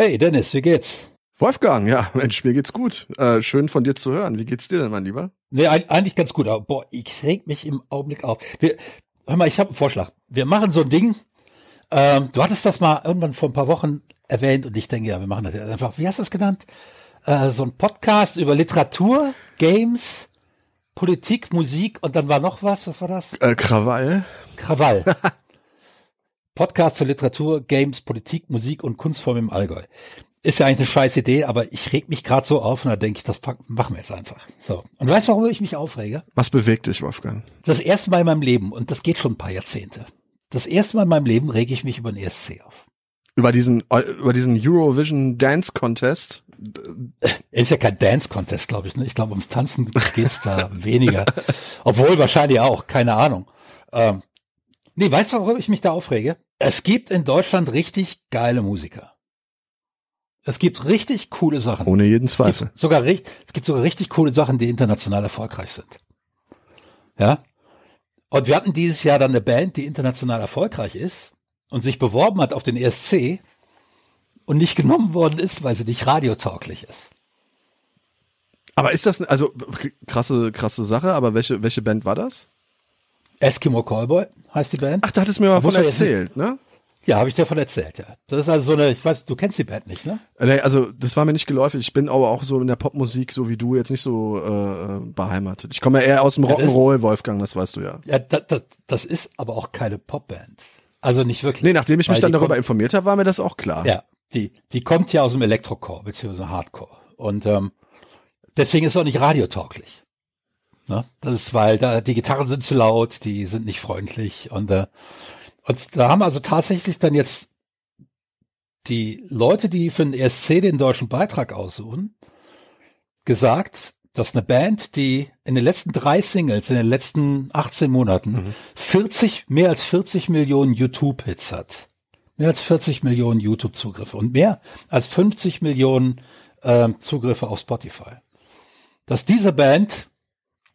Hey Dennis, wie geht's? Wolfgang, ja, Mensch, mir geht's gut. Äh, schön von dir zu hören. Wie geht's dir denn, mein Lieber? Nee, eigentlich ganz gut, aber boah, ich reg mich im Augenblick auf. Wir, hör mal, ich habe einen Vorschlag. Wir machen so ein Ding. Ähm, du hattest das mal irgendwann vor ein paar Wochen erwähnt und ich denke, ja, wir machen das einfach. Wie hast du es genannt? Äh, so ein Podcast über Literatur, Games, Politik, Musik und dann war noch was. Was war das? Äh, Krawall. Krawall. Podcast zur Literatur, Games, Politik, Musik und Kunstform im Allgäu. Ist ja eigentlich eine scheiß Idee, aber ich reg mich gerade so auf und da denke ich, das machen wir jetzt einfach. So. Und weißt du, warum ich mich aufrege? Was bewegt dich, Wolfgang? Das erste Mal in meinem Leben, und das geht schon ein paar Jahrzehnte. Das erste Mal in meinem Leben rege ich mich über den ESC auf. Über diesen, über diesen Eurovision Dance Contest? Ist ja kein Dance Contest, glaube ich. Ne? Ich glaube, ums Tanzen geht es da weniger. Obwohl wahrscheinlich auch, keine Ahnung. Ähm, nee, weißt du, warum ich mich da aufrege? Es gibt in Deutschland richtig geile Musiker. Es gibt richtig coole Sachen. Ohne jeden Zweifel. Es gibt sogar, es gibt sogar richtig coole Sachen, die international erfolgreich sind. Ja. Und wir hatten dieses Jahr dann eine Band, die international erfolgreich ist und sich beworben hat auf den ESC und nicht genommen worden ist, weil sie nicht radiotauglich ist. Aber ist das, also krasse, krasse Sache, aber welche, welche Band war das? Eskimo Callboy heißt die Band. Ach, da hattest du mir mal von erzählt, ne? Ja, habe ich dir von erzählt, ja. Das ist also so eine, ich weiß, du kennst die Band nicht, ne? Nee, also das war mir nicht geläufig. Ich bin aber auch so in der Popmusik, so wie du, jetzt nicht so äh, beheimatet. Ich komme ja eher aus dem Rock'n'Roll, Wolfgang, das weißt du ja. Ja, das, das, das ist aber auch keine Popband. Also nicht wirklich. Nee, nachdem ich mich dann darüber kommt, informiert habe, war mir das auch klar. Ja, die, die kommt ja aus dem Elektrocore, beziehungsweise Hardcore. Und ähm, deswegen ist es auch nicht radiotauglich. Ne? Das ist, weil da die Gitarren sind zu laut, die sind nicht freundlich und äh, und da haben also tatsächlich dann jetzt die Leute, die für den ESC den deutschen Beitrag aussuchen, gesagt, dass eine Band, die in den letzten drei Singles, in den letzten 18 Monaten mhm. 40, mehr als 40 Millionen YouTube-Hits hat. Mehr als 40 Millionen YouTube-Zugriffe und mehr als 50 Millionen äh, Zugriffe auf Spotify. Dass diese Band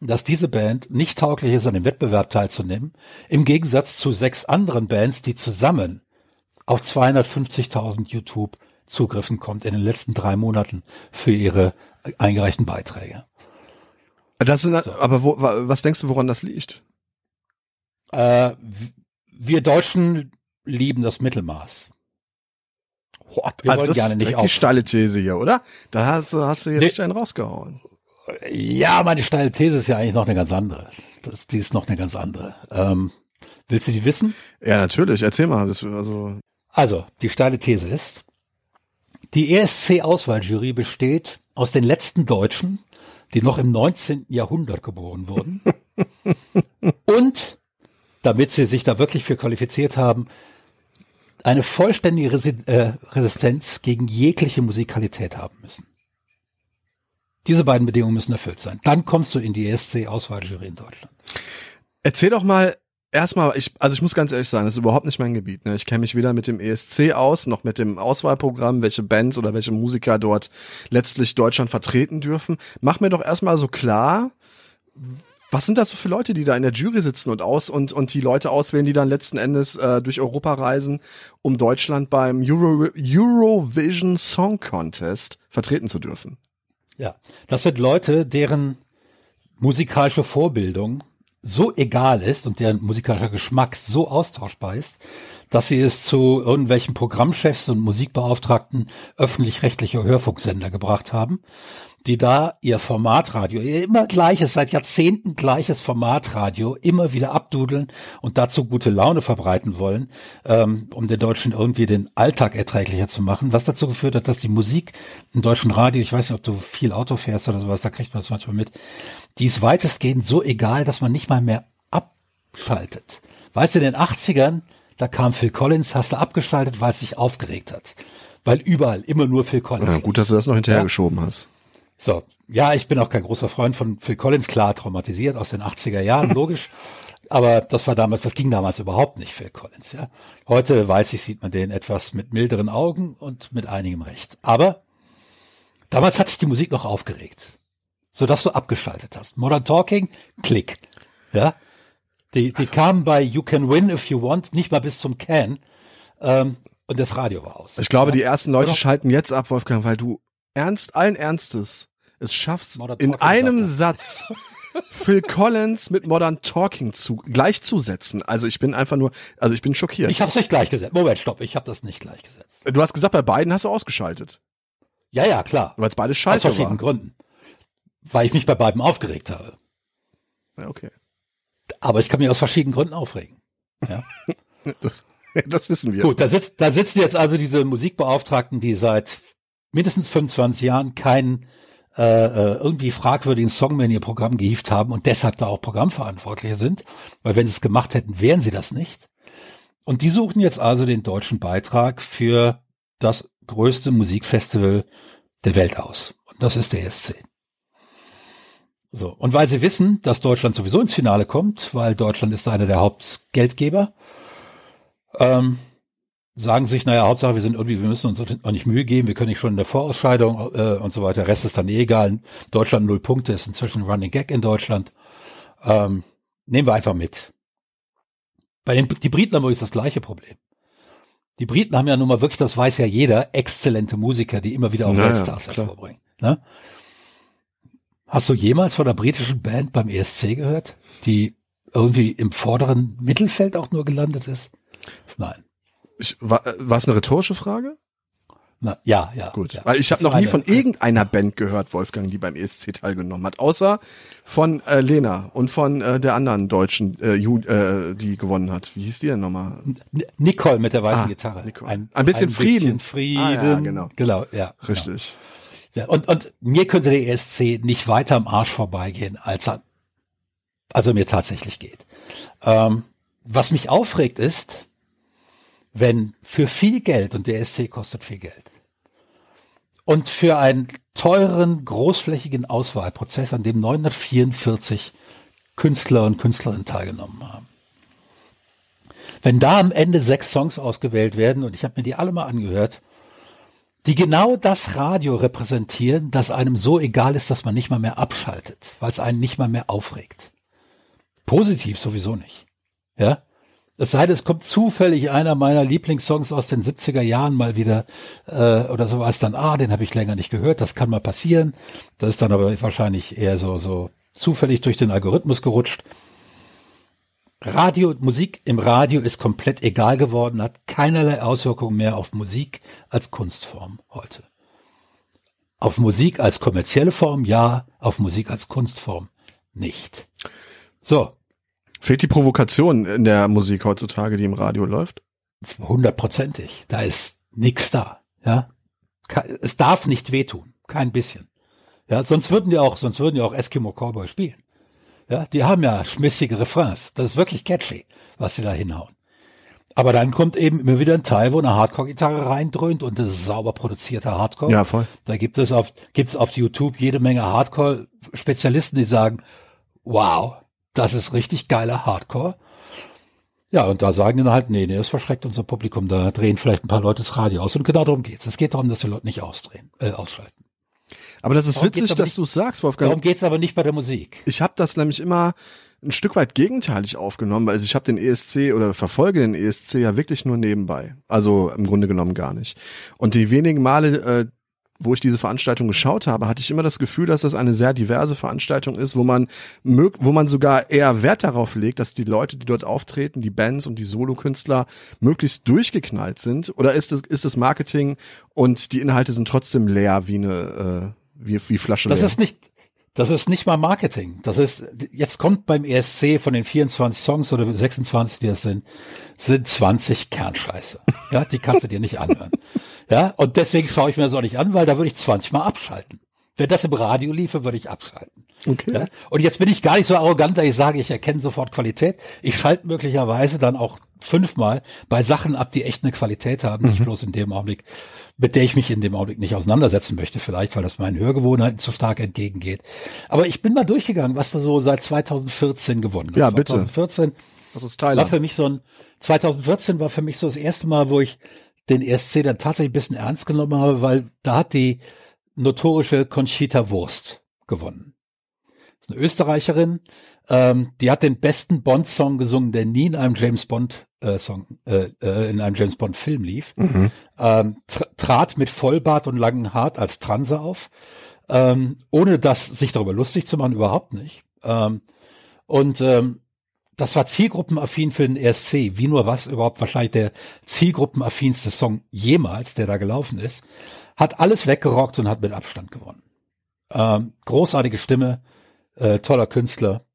dass diese Band nicht tauglich ist, an dem Wettbewerb teilzunehmen, im Gegensatz zu sechs anderen Bands, die zusammen auf 250.000 YouTube-Zugriffen kommt in den letzten drei Monaten für ihre eingereichten Beiträge. Das sind, so. aber wo, was denkst du, woran das liegt? Äh, wir Deutschen lieben das Mittelmaß. Boah, wir also das gerne nicht ist die steile These hier, oder? Da hast du, hast du hier nee, einen rausgehauen. Ja, meine steile These ist ja eigentlich noch eine ganz andere. Das, die ist noch eine ganz andere. Ähm, willst du die wissen? Ja, natürlich. Erzähl mal. Das, also. also, die steile These ist, die ESC-Auswahljury besteht aus den letzten Deutschen, die noch im 19. Jahrhundert geboren wurden. und, damit sie sich da wirklich für qualifiziert haben, eine vollständige äh, Resistenz gegen jegliche Musikalität haben müssen. Diese beiden Bedingungen müssen erfüllt sein. Dann kommst du in die ESC-Auswahljury in Deutschland. Erzähl doch mal erstmal, ich, also ich muss ganz ehrlich sagen, das ist überhaupt nicht mein Gebiet. Ne? Ich kenne mich weder mit dem ESC aus, noch mit dem Auswahlprogramm, welche Bands oder welche Musiker dort letztlich Deutschland vertreten dürfen. Mach mir doch erstmal so klar, was sind das so für Leute, die da in der Jury sitzen und aus und und die Leute auswählen, die dann letzten Endes äh, durch Europa reisen, um Deutschland beim Euro, Eurovision Song Contest vertreten zu dürfen? Ja, das sind Leute, deren musikalische Vorbildung so egal ist und deren musikalischer Geschmack so austauschbar ist, dass sie es zu irgendwelchen Programmchefs und Musikbeauftragten öffentlich-rechtlicher Hörfunksender gebracht haben die da ihr Formatradio, ihr immer gleiches, seit Jahrzehnten gleiches Formatradio immer wieder abdudeln und dazu gute Laune verbreiten wollen, ähm, um den Deutschen irgendwie den Alltag erträglicher zu machen, was dazu geführt hat, dass die Musik im deutschen Radio, ich weiß nicht, ob du viel Auto fährst oder sowas, da kriegt man das manchmal mit, die ist weitestgehend so egal, dass man nicht mal mehr abschaltet. Weißt du, in den 80ern, da kam Phil Collins, hast du abgeschaltet, weil es sich aufgeregt hat. Weil überall immer nur Phil Collins. Ja, gut, dass du das noch hinterhergeschoben ja? hast. So, ja, ich bin auch kein großer Freund von Phil Collins, klar traumatisiert aus den 80er Jahren, logisch. Aber das war damals, das ging damals überhaupt nicht, Phil Collins, ja. Heute weiß ich, sieht man den etwas mit milderen Augen und mit einigem Recht. Aber damals hat sich die Musik noch aufgeregt. Sodass du abgeschaltet hast. Modern Talking, Klick. Ja. Die, die also. kamen bei You Can Win If You Want nicht mal bis zum Can. Ähm, und das Radio war aus. Ich glaube, ja? die ersten Leute Oder? schalten jetzt ab, Wolfgang, weil du ernst, allen Ernstes es schaffst, Modern in einem sagt Satz Phil Collins mit Modern Talking zu, gleichzusetzen. Also ich bin einfach nur, also ich bin schockiert. Ich habe es nicht gleichgesetzt. Moment, stopp, ich habe das nicht gleichgesetzt. du hast gesagt, bei beiden hast du ausgeschaltet, Ja, ja, klar. weil es beide Aus scheiße verschiedenen war. Gründen. Weil ich mich bei beiden aufgeregt habe. Ja, okay. Aber ich kann mich aus verschiedenen Gründen aufregen. Ja. Das, das wissen wir. Gut, da sitzt, da sitzen jetzt also diese Musikbeauftragten, die seit mindestens 25 Jahren keinen äh, äh, irgendwie fragwürdigen Song mehr in ihr Programm gehievt haben und deshalb da auch Programmverantwortliche sind, weil wenn sie es gemacht hätten, wären sie das nicht. Und die suchen jetzt also den deutschen Beitrag für das größte Musikfestival der Welt aus. Und das ist der ESC. So. Und weil sie wissen, dass Deutschland sowieso ins Finale kommt, weil Deutschland ist einer der Hauptgeldgeber, ähm, sagen sich, naja, Hauptsache wir sind irgendwie, wir müssen uns auch nicht Mühe geben, wir können nicht schon in der Vorausscheidung äh, und so weiter. Der Rest ist dann eh egal. Deutschland null Punkte ist inzwischen ein Running Gag in Deutschland. Ähm, nehmen wir einfach mit. Bei den die Briten haben übrigens das gleiche Problem. Die Briten haben ja nun mal wirklich, das weiß ja jeder, exzellente Musiker, die immer wieder auch Naja, Weltstars hervorbringen. Ne? Hast du jemals von einer britischen Band beim ESC gehört, die irgendwie im vorderen Mittelfeld auch nur gelandet ist? Nein. Ich, war äh, war es eine rhetorische Frage? Na, ja, ja. Gut. Ja. Weil ich habe noch nie von irgendeiner Band gehört, Wolfgang, die beim ESC teilgenommen hat, außer von äh, Lena und von äh, der anderen Deutschen, äh, Ju, äh, die gewonnen hat. Wie hieß die denn nochmal? Nicole mit der weißen Ah, Gitarre. Nicole. Ein bisschen Frieden. Bisschen Frieden. Ah, ja, genau. Genau, ja. Richtig. Genau. Und, und mir könnte der ESC nicht weiter am Arsch vorbeigehen, als er, als er mir tatsächlich geht. Ähm, was mich aufregt ist, wenn für viel Geld, und der ESC kostet viel Geld, und für einen teuren, großflächigen Auswahlprozess, an dem 944 Künstler und Künstlerinnen teilgenommen haben. Wenn da am Ende sechs Songs ausgewählt werden, und ich habe mir die alle mal angehört, die genau das Radio repräsentieren, das einem so egal ist, dass man nicht mal mehr abschaltet, weil es einen nicht mal mehr aufregt. Positiv sowieso nicht. Ja? Es sei denn, es kommt zufällig einer meiner Lieblingssongs aus den 70er Jahren mal wieder äh, oder so was dann, ah, den habe ich länger nicht gehört, das kann mal passieren. Das ist dann aber wahrscheinlich eher so, so zufällig durch den Algorithmus gerutscht. Radio, Musik im Radio ist komplett egal geworden, hat keinerlei Auswirkungen mehr auf Musik als Kunstform heute. Auf Musik als kommerzielle Form ja, auf Musik als Kunstform nicht. So, Fehlt die Provokation in der Musik heutzutage, die im Radio läuft? hundertprozentig. Da ist nix da. Ja, es darf nicht wehtun, kein bisschen. Ja, sonst würden die auch, sonst würden die auch Eskimo Cowboy spielen. Ja, die haben ja schmissige Refrains. Das ist wirklich catchy, was sie da hinhauen. Aber dann kommt eben immer wieder ein Teil, wo eine Hardcore-Gitarre reindröhnt und das ist sauber produzierter Hardcore. Ja, voll. Da gibt es auf, gibt's auf YouTube jede Menge Hardcore-Spezialisten, die sagen, wow, das ist richtig geiler Hardcore. Ja, und da sagen die dann halt, nee, nee, das verschreckt unser Publikum, da drehen vielleicht ein paar Leute das Radio aus. Und genau darum geht's. Es geht darum, dass die Leute nicht ausdrehen, äh, ausschalten. Aber das ist Darum witzig, dass du es sagst, Wolfgang. Darum geht's aber nicht bei der Musik. Ich habe das nämlich immer ein Stück weit gegenteilig aufgenommen, weil ich habe den ESC oder verfolge den ESC ja wirklich nur nebenbei. Also im Grunde genommen gar nicht. Und die wenigen Male, äh, wo ich diese Veranstaltung geschaut habe, hatte ich immer das Gefühl, dass das eine sehr diverse Veranstaltung ist, wo man mög wo man sogar eher Wert darauf legt, dass die Leute, die dort auftreten, die Bands und die Solokünstler möglichst durchgeknallt sind. Oder ist es ist es Marketing und die Inhalte sind trotzdem leer wie eine äh, wie, wie Flasche Das leer? ist nicht, das ist nicht mal Marketing. Das ist, jetzt kommt beim ESC von den 24 Songs oder 26, die das sind, sind 20 Kernscheiße. Ja, die kannst du dir nicht anhören. Ja, und deswegen schaue ich mir das auch nicht an, weil da würde ich 20 mal abschalten. Wenn das im Radio liefe, würde ich abschalten. Okay. Ja? Und jetzt bin ich gar nicht so arrogant, dass ich sage, ich erkenne sofort Qualität. Ich schalte möglicherweise dann auch fünfmal bei Sachen ab, die echt eine Qualität haben, nicht bloß in dem Augenblick, mit der ich mich in dem Augenblick nicht auseinandersetzen möchte, vielleicht, weil das meinen Hörgewohnheiten zu stark entgegengeht. Aber ich bin mal durchgegangen, was da so seit 2014 gewonnen hat. Ja, bitte. 2014 Das ist war für mich so ein, 2014 war für mich so das erste Mal, wo ich den ESC dann tatsächlich ein bisschen ernst genommen habe, weil da hat die notorische Conchita Wurst gewonnen. Das ist eine Österreicherin, ähm, die hat den besten Bond-Song gesungen, der nie in einem James Bond äh, Song äh, äh, in einem James Bond Film lief, mhm. ähm, tr trat mit Vollbart und langen Haart als Transe auf, ähm, ohne das sich darüber lustig zu machen, überhaupt nicht. Ähm, und ähm, das war zielgruppenaffin für den ESC, wie nur was überhaupt wahrscheinlich der zielgruppenaffinste Song jemals, der da gelaufen ist, hat alles weggerockt und hat mit Abstand gewonnen. Ähm, großartige Stimme, äh, toller Künstler,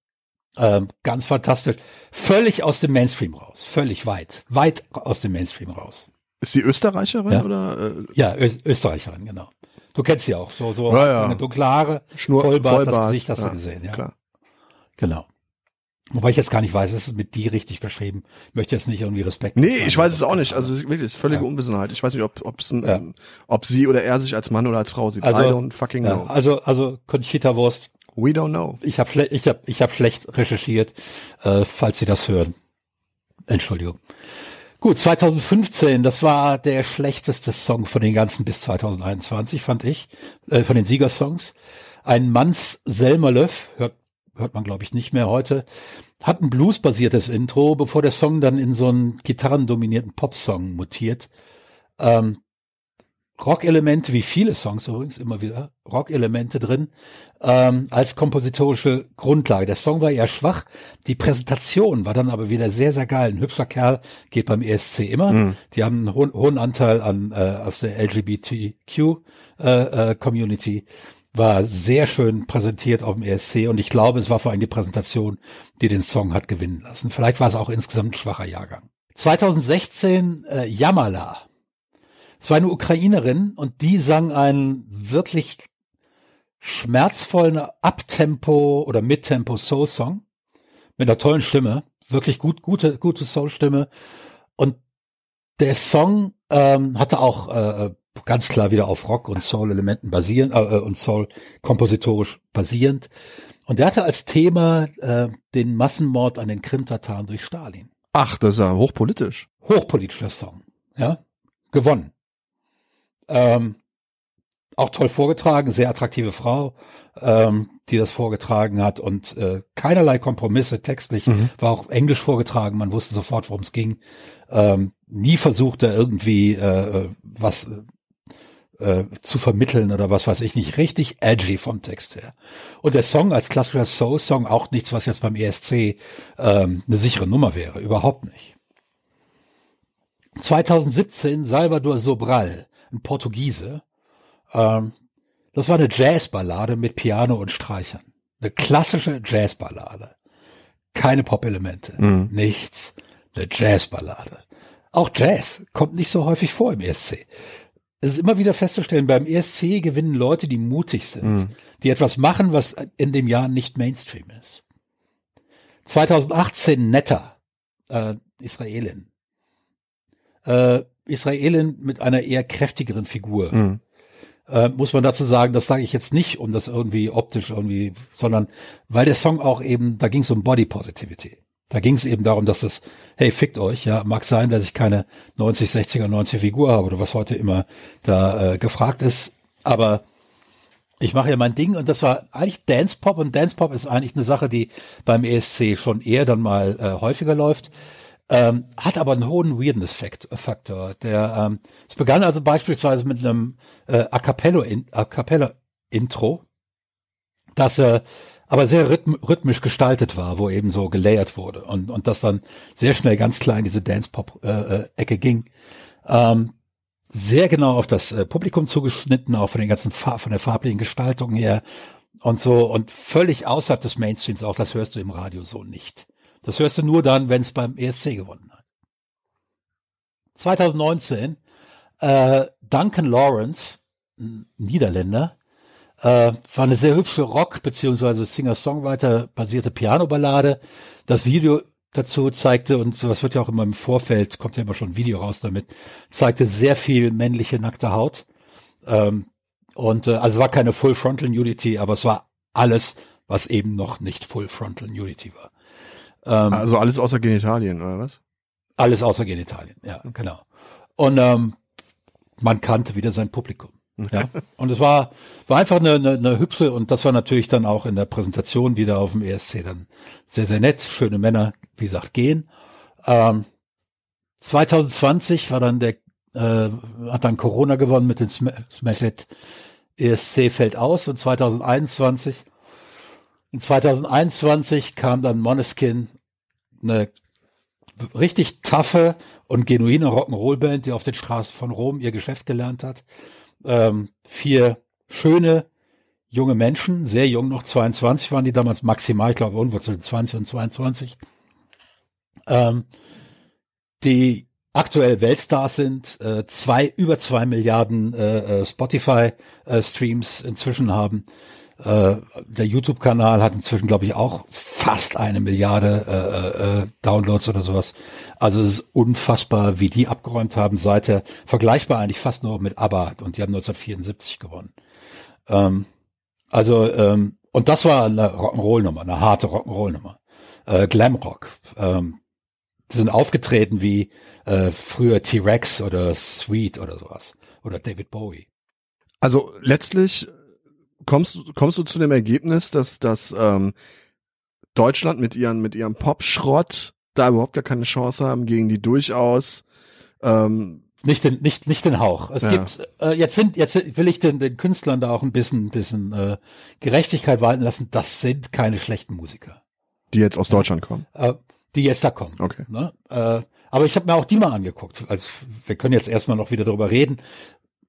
ähm, ganz fantastisch, völlig aus dem Mainstream raus, völlig weit, weit aus dem Mainstream raus. Ist sie Österreicherin ja. oder? Äh? Ja, Ö Österreicherin, genau. Du kennst sie auch, so so ja, ja. dunkle Haare, Schnur, Vollbart, Vollbart, das Gesicht hast ja, du gesehen, ja. Klar. Genau. Wobei ich jetzt gar nicht weiß, ist es mit die richtig beschrieben. Ich möchte jetzt nicht irgendwie Respekt. Nee, ich weiß es auch nicht. Also wirklich, ist völlige ja. Unwissenheit. Ich weiß nicht, ob, ob's ein, ja. ob sie oder er sich als Mann oder als Frau sieht. Also, I don't fucking know. Also, also Conchita Wurst. We don't know. Ich habe ich hab, ich hab schlecht recherchiert, äh, falls Sie das hören. Entschuldigung. Gut, 2015, das war der schlechteste Song von den ganzen bis 2021, fand ich, äh, von den Siegersongs. Ein Manns Selmerlöff, hört hört man glaube ich nicht mehr heute, hat ein bluesbasiertes Intro, bevor der Song dann in so einen gitarrendominierten Popsong mutiert. Ähm, Rock-Elemente, wie viele Songs übrigens immer wieder, Rock-Elemente drin, ähm, als kompositorische Grundlage. Der Song war eher schwach, die Präsentation war dann aber wieder sehr, sehr geil. Ein hübscher Kerl geht beim ESC immer. Mhm. Die haben einen hohen, hohen Anteil an äh, aus der LGBTQ-Community. Äh, äh, war sehr schön präsentiert auf dem ESC und ich glaube, es war vor allem die Präsentation, die den Song hat gewinnen lassen. Vielleicht war es auch insgesamt ein schwacher Jahrgang. 2016 äh, Jamala. Es war eine Ukrainerin und die sang einen wirklich schmerzvollen Abtempo oder Mittempo Soul Song mit einer tollen Stimme, wirklich gut, gute, gute Soul Stimme und der Song ähm, hatte auch äh, ganz klar wieder auf Rock und Soul-Elementen basierend äh, und Soul kompositorisch basierend. Und der hatte als Thema äh, den Massenmord an den Krim-Tataren durch Stalin. Ach, das ist ja hochpolitisch. Hochpolitischer Song, ja, gewonnen. Ähm, auch toll vorgetragen, sehr attraktive Frau, ähm, die das vorgetragen hat und äh, keinerlei Kompromisse textlich, mhm. war auch Englisch vorgetragen, man wusste sofort, worum es ging. Ähm, nie versucht er irgendwie äh, was äh, zu vermitteln oder was weiß ich nicht. Richtig edgy vom Text her. Und der Song als klassischer Soul-Song auch nichts, was jetzt beim ESC ähm, eine sichere Nummer wäre. Überhaupt nicht. 2017 Salvador Sobral, ein Portugiese. Ähm, das war eine Jazzballade mit Piano und Streichern. Eine klassische Jazzballade. Keine Pop-Elemente. Mhm. Nichts. Eine Jazzballade. Auch Jazz kommt nicht so häufig vor im ESC es ist immer wieder festzustellen, beim ESC gewinnen Leute, die mutig sind, mhm. die etwas machen, was in dem Jahr nicht Mainstream ist. 2018 Netta, äh, Israelin. Äh, Israelin mit einer eher kräftigeren Figur. Mhm. Äh, muss man dazu sagen, das sage ich jetzt nicht, um das irgendwie optisch irgendwie, sondern weil der Song auch eben, da ging es um Body Positivity. Da ging es eben darum, dass das, hey, fickt euch, ja, mag sein, dass ich keine 90, 60er, 90 Figur habe oder was heute immer da äh, gefragt ist, aber ich mache ja mein Ding und das war eigentlich Dance Pop und Dance Pop ist eigentlich eine Sache, die beim ESC schon eher dann mal äh, häufiger läuft. Ähm, hat aber einen hohen Weirdness-Faktor. Der, ähm, es begann also beispielsweise mit einem äh, A Cappella-Intro, das äh, aber sehr rhythm rhythmisch gestaltet war, wo eben so gelayert wurde und, und das dann sehr schnell ganz klar in diese Dance-Pop-Ecke äh, ging. Ähm, sehr genau auf das äh, Publikum zugeschnitten, auch von den ganzen Farb, von der farblichen Gestaltung her und so und völlig außerhalb des Mainstreams auch, das hörst du im Radio so nicht. Das hörst du nur dann, wenn es beim ESC gewonnen hat. 2019 äh, Duncan Lawrence, Niederländer, äh, war eine sehr hübsche Rock- beziehungsweise Singer-Songwriter-basierte Piano-Ballade. Das Video dazu zeigte, und sowas wird ja auch immer im Vorfeld, kommt ja immer schon ein Video raus damit, zeigte sehr viel männliche nackte Haut. Ähm, und äh, also war keine Full Frontal Nudity, aber es war alles, was eben noch nicht Full Frontal Nudity war. Ähm, also alles außer Genitalien, oder was? Alles außer Genitalien, ja, genau. Und ähm, man kannte wieder sein Publikum. Ja, und es war, war einfach eine, eine, eine hübsche und das war natürlich dann auch in der Präsentation wieder auf dem ESC dann sehr, sehr nett. Schöne Männer, wie gesagt, gehen. Ähm, 2020 war dann der, äh, hat dann Corona gewonnen mit dem Smash It ESC fällt aus und 2021, in 2021 kam dann Moneskin, eine richtig taffe und genuine Rock'n'Roll-Band, die auf den Straßen von Rom ihr Geschäft gelernt hat. Ähm, vier schöne junge Menschen, sehr jung noch, 22 waren die damals maximal, ich glaube irgendwo zwischen 20 und 22, ähm, die aktuell Weltstars sind, äh, zwei, über zwei Milliarden äh, äh Spotify-Streams äh, inzwischen haben. Äh, der YouTube-Kanal hat inzwischen, glaube ich, auch fast eine Milliarde äh, äh, Downloads oder sowas. Also es ist unfassbar, wie die abgeräumt haben, seit vergleichbar eigentlich fast nur mit ABBA und die haben 1974 gewonnen. Ähm, also ähm, und das war eine Rock'n'Roll-Nummer, eine harte Rock'n'Roll-Nummer. Äh, Glamrock. Ähm, sind aufgetreten wie äh, früher T-Rex oder Sweet oder sowas. Oder David Bowie. Also letztlich kommst, kommst du zu dem Ergebnis, dass, dass ähm, Deutschland mit ihren, mit ihrem Pop-Schrott da überhaupt gar keine Chance haben, gegen die durchaus ähm, nicht den, nicht, nicht den Hauch. Es ja. gibt, äh, jetzt sind, jetzt will ich den, den Künstlern da auch ein bisschen, bisschen äh, Gerechtigkeit walten lassen. Das sind keine schlechten Musiker. Die jetzt aus Deutschland kommen. Äh, die jetzt da kommen. Okay. Ne? Äh, aber ich habe mir auch die mal angeguckt. Also wir können jetzt erstmal noch wieder darüber reden.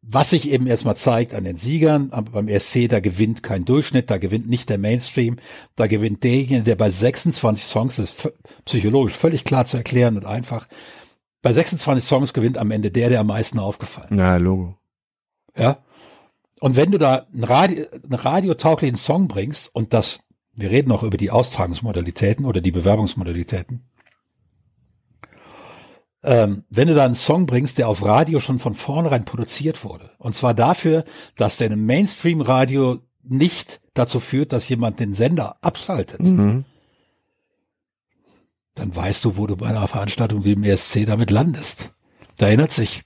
Was sich eben erstmal zeigt an den Siegern, beim ESC, da gewinnt kein Durchschnitt, da gewinnt nicht der Mainstream, da gewinnt derjenige, der bei 26 Songs, das ist psychologisch völlig klar zu erklären und einfach, bei 26 Songs gewinnt am Ende der, der am meisten aufgefallen ist. Ja, Logo. Ja. Und wenn du da einen, Radio, einen radiotauglichen Song bringst und das wir reden auch über die Austragungsmodalitäten oder die Bewerbungsmodalitäten. Ähm, wenn du da einen Song bringst, der auf Radio schon von vornherein produziert wurde, und zwar dafür, dass der im Mainstream-Radio nicht dazu führt, dass jemand den Sender abschaltet, mhm. dann weißt du, wo du bei einer Veranstaltung wie im ESC damit landest. Da erinnert sich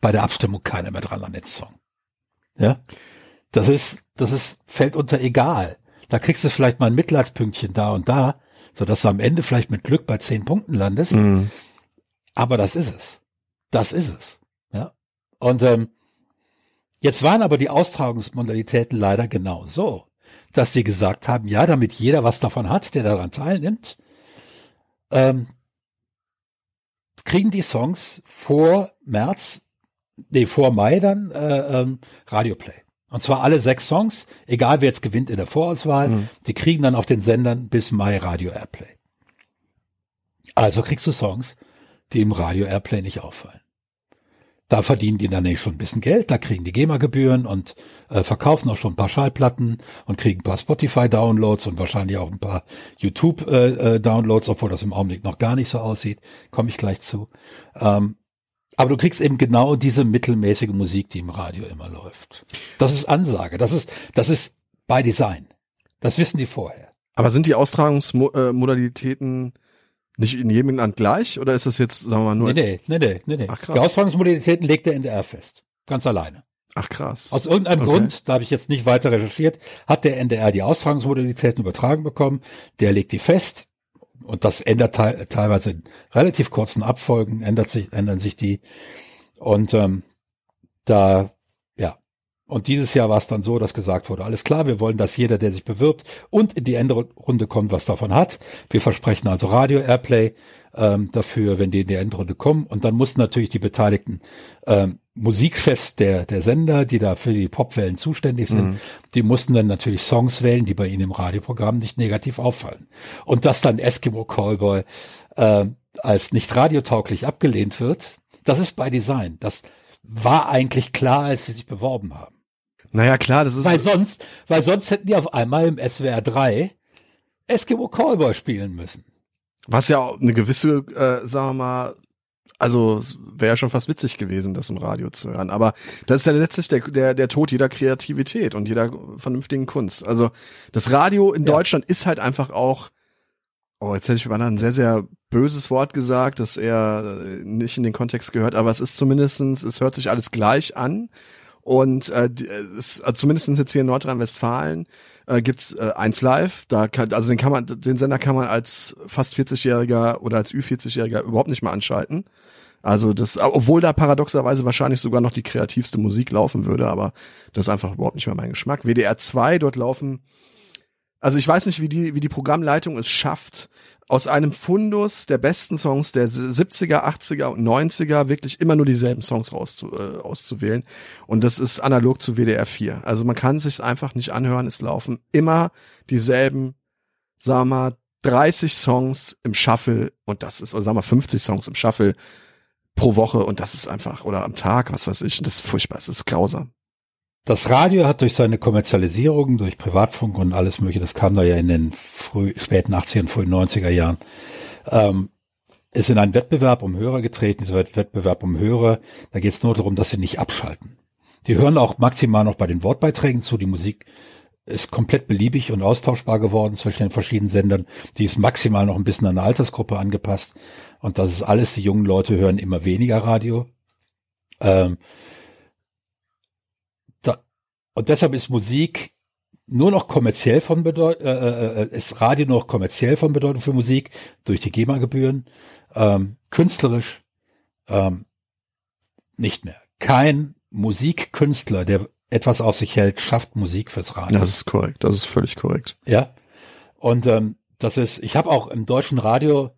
bei der Abstimmung keiner mehr dran an den Song. Ja, das ist, das ist, fällt unter egal. Da kriegst du vielleicht mal ein Mitleidspünktchen da und da, so dass du am Ende vielleicht mit Glück bei zehn Punkten landest. Mhm. Aber das ist es. Das ist es. Ja. Und ähm, jetzt waren aber die Austragungsmodalitäten leider genau so, dass die gesagt haben, ja, damit jeder was davon hat, der daran teilnimmt, ähm, kriegen die Songs vor März, nee, vor Mai dann äh, ähm, Radioplay. Und zwar alle sechs Songs, egal wer jetzt gewinnt in der Vorauswahl, mhm. die kriegen dann auf den Sendern bis Mai Radio Airplay. Also kriegst du Songs, die im Radio Airplay nicht auffallen. Da verdienen die dann nicht schon ein bisschen Geld, da kriegen die GEMA-Gebühren und äh, verkaufen auch schon ein paar Schallplatten und kriegen ein paar Spotify-Downloads und wahrscheinlich auch ein paar YouTube-Downloads, äh, äh, obwohl das im Augenblick noch gar nicht so aussieht. Komme ich gleich zu. Ähm, aber du kriegst eben genau diese mittelmäßige Musik, die im Radio immer läuft. Das ist Ansage. Das ist, das ist by Design. Das wissen die vorher. Aber sind die Austragungsmodalitäten nicht in jedem Land gleich? Oder ist das jetzt, sagen wir mal, nur? Nee, nee, nee, nee, nee. Ach, krass. Die Austragungsmodalitäten legt der NDR fest. Ganz alleine. Ach krass. Aus irgendeinem okay. Grund, da habe ich jetzt nicht weiter recherchiert, hat der NDR die Austragungsmodalitäten übertragen bekommen. Der legt die fest und das ändert te teilweise in relativ kurzen Abfolgen, ändert sich, ändern sich die. Und ähm, da. Und dieses Jahr war es dann so, dass gesagt wurde, alles klar, wir wollen, dass jeder, der sich bewirbt und in die Endrunde kommt, was davon hat. Wir versprechen also Radio Airplay ähm, dafür, wenn die in die Endrunde kommen. Und dann mussten natürlich die Beteiligten ähm, Musikchefs der, der Sender, die da für die Popwellen zuständig sind, mhm. die mussten dann natürlich Songs wählen, die bei ihnen im Radioprogramm nicht negativ auffallen. Und dass dann Eskimo Callboy äh, als nicht radiotauglich abgelehnt wird, das ist bei Design. Das war eigentlich klar, als sie sich beworben haben. Naja, klar, das ist. Weil sonst, weil sonst hätten die auf einmal im SWR 3 Eskimo Callboy spielen müssen. Was ja auch eine gewisse, äh, sagen wir mal, also wäre schon fast witzig gewesen, das im Radio zu hören. Aber das ist ja letztlich der, der, der Tod jeder Kreativität und jeder vernünftigen Kunst. Also das Radio in ja. Deutschland ist halt einfach auch, oh, jetzt hätte ich mal ein sehr, sehr böses Wort gesagt, das eher äh, nicht in den Kontext gehört, aber es ist zumindestens, es hört sich alles gleich an. Und äh, es, also zumindest jetzt hier in Nordrhein-Westfalen äh, gibt's äh, eins live. Da kann, also den kann man, den Sender kann man als fast 40-Jähriger oder als Ü40-Jähriger überhaupt nicht mehr anschalten. Also das, obwohl da paradoxerweise wahrscheinlich sogar noch die kreativste Musik laufen würde, aber das ist einfach überhaupt nicht mehr mein Geschmack. WDR 2, dort laufen, also ich weiß nicht, wie die, wie die Programmleitung es schafft, aus einem Fundus der besten Songs der 70er, 80er und 90er wirklich immer nur dieselben Songs rauszu, äh, auszuwählen. Und das ist analog zu WDR 4. Also man kann sich einfach nicht anhören, es laufen immer dieselben, sagen wir mal, 30 Songs im Shuffle und das ist, oder sagen wir 50 Songs im Shuffle pro Woche und das ist einfach, oder am Tag, was weiß ich, das ist furchtbar, es ist grausam. Das Radio hat durch seine Kommerzialisierung, durch Privatfunk und alles mögliche, das kam da ja in den früh, späten 80er und frühen 90er Jahren, ähm, ist in einen Wettbewerb um Hörer getreten, dieser Wettbewerb um Hörer, da geht es nur darum, dass sie nicht abschalten. Die hören auch maximal noch bei den Wortbeiträgen zu, die Musik ist komplett beliebig und austauschbar geworden zwischen den verschiedenen Sendern. Die ist maximal noch ein bisschen an eine Altersgruppe angepasst. Und das ist alles, die jungen Leute hören immer weniger Radio. Ähm, und deshalb ist Musik nur noch kommerziell von Bedeutung, äh, äh, äh, ist Radio nur noch kommerziell von Bedeutung für Musik durch die GEMA-Gebühren. Ähm, künstlerisch ähm, nicht mehr. Kein Musikkünstler, der etwas auf sich hält, schafft Musik fürs Radio. Das ist korrekt, das ist völlig korrekt. Ja. Und ähm, das ist, ich habe auch im deutschen Radio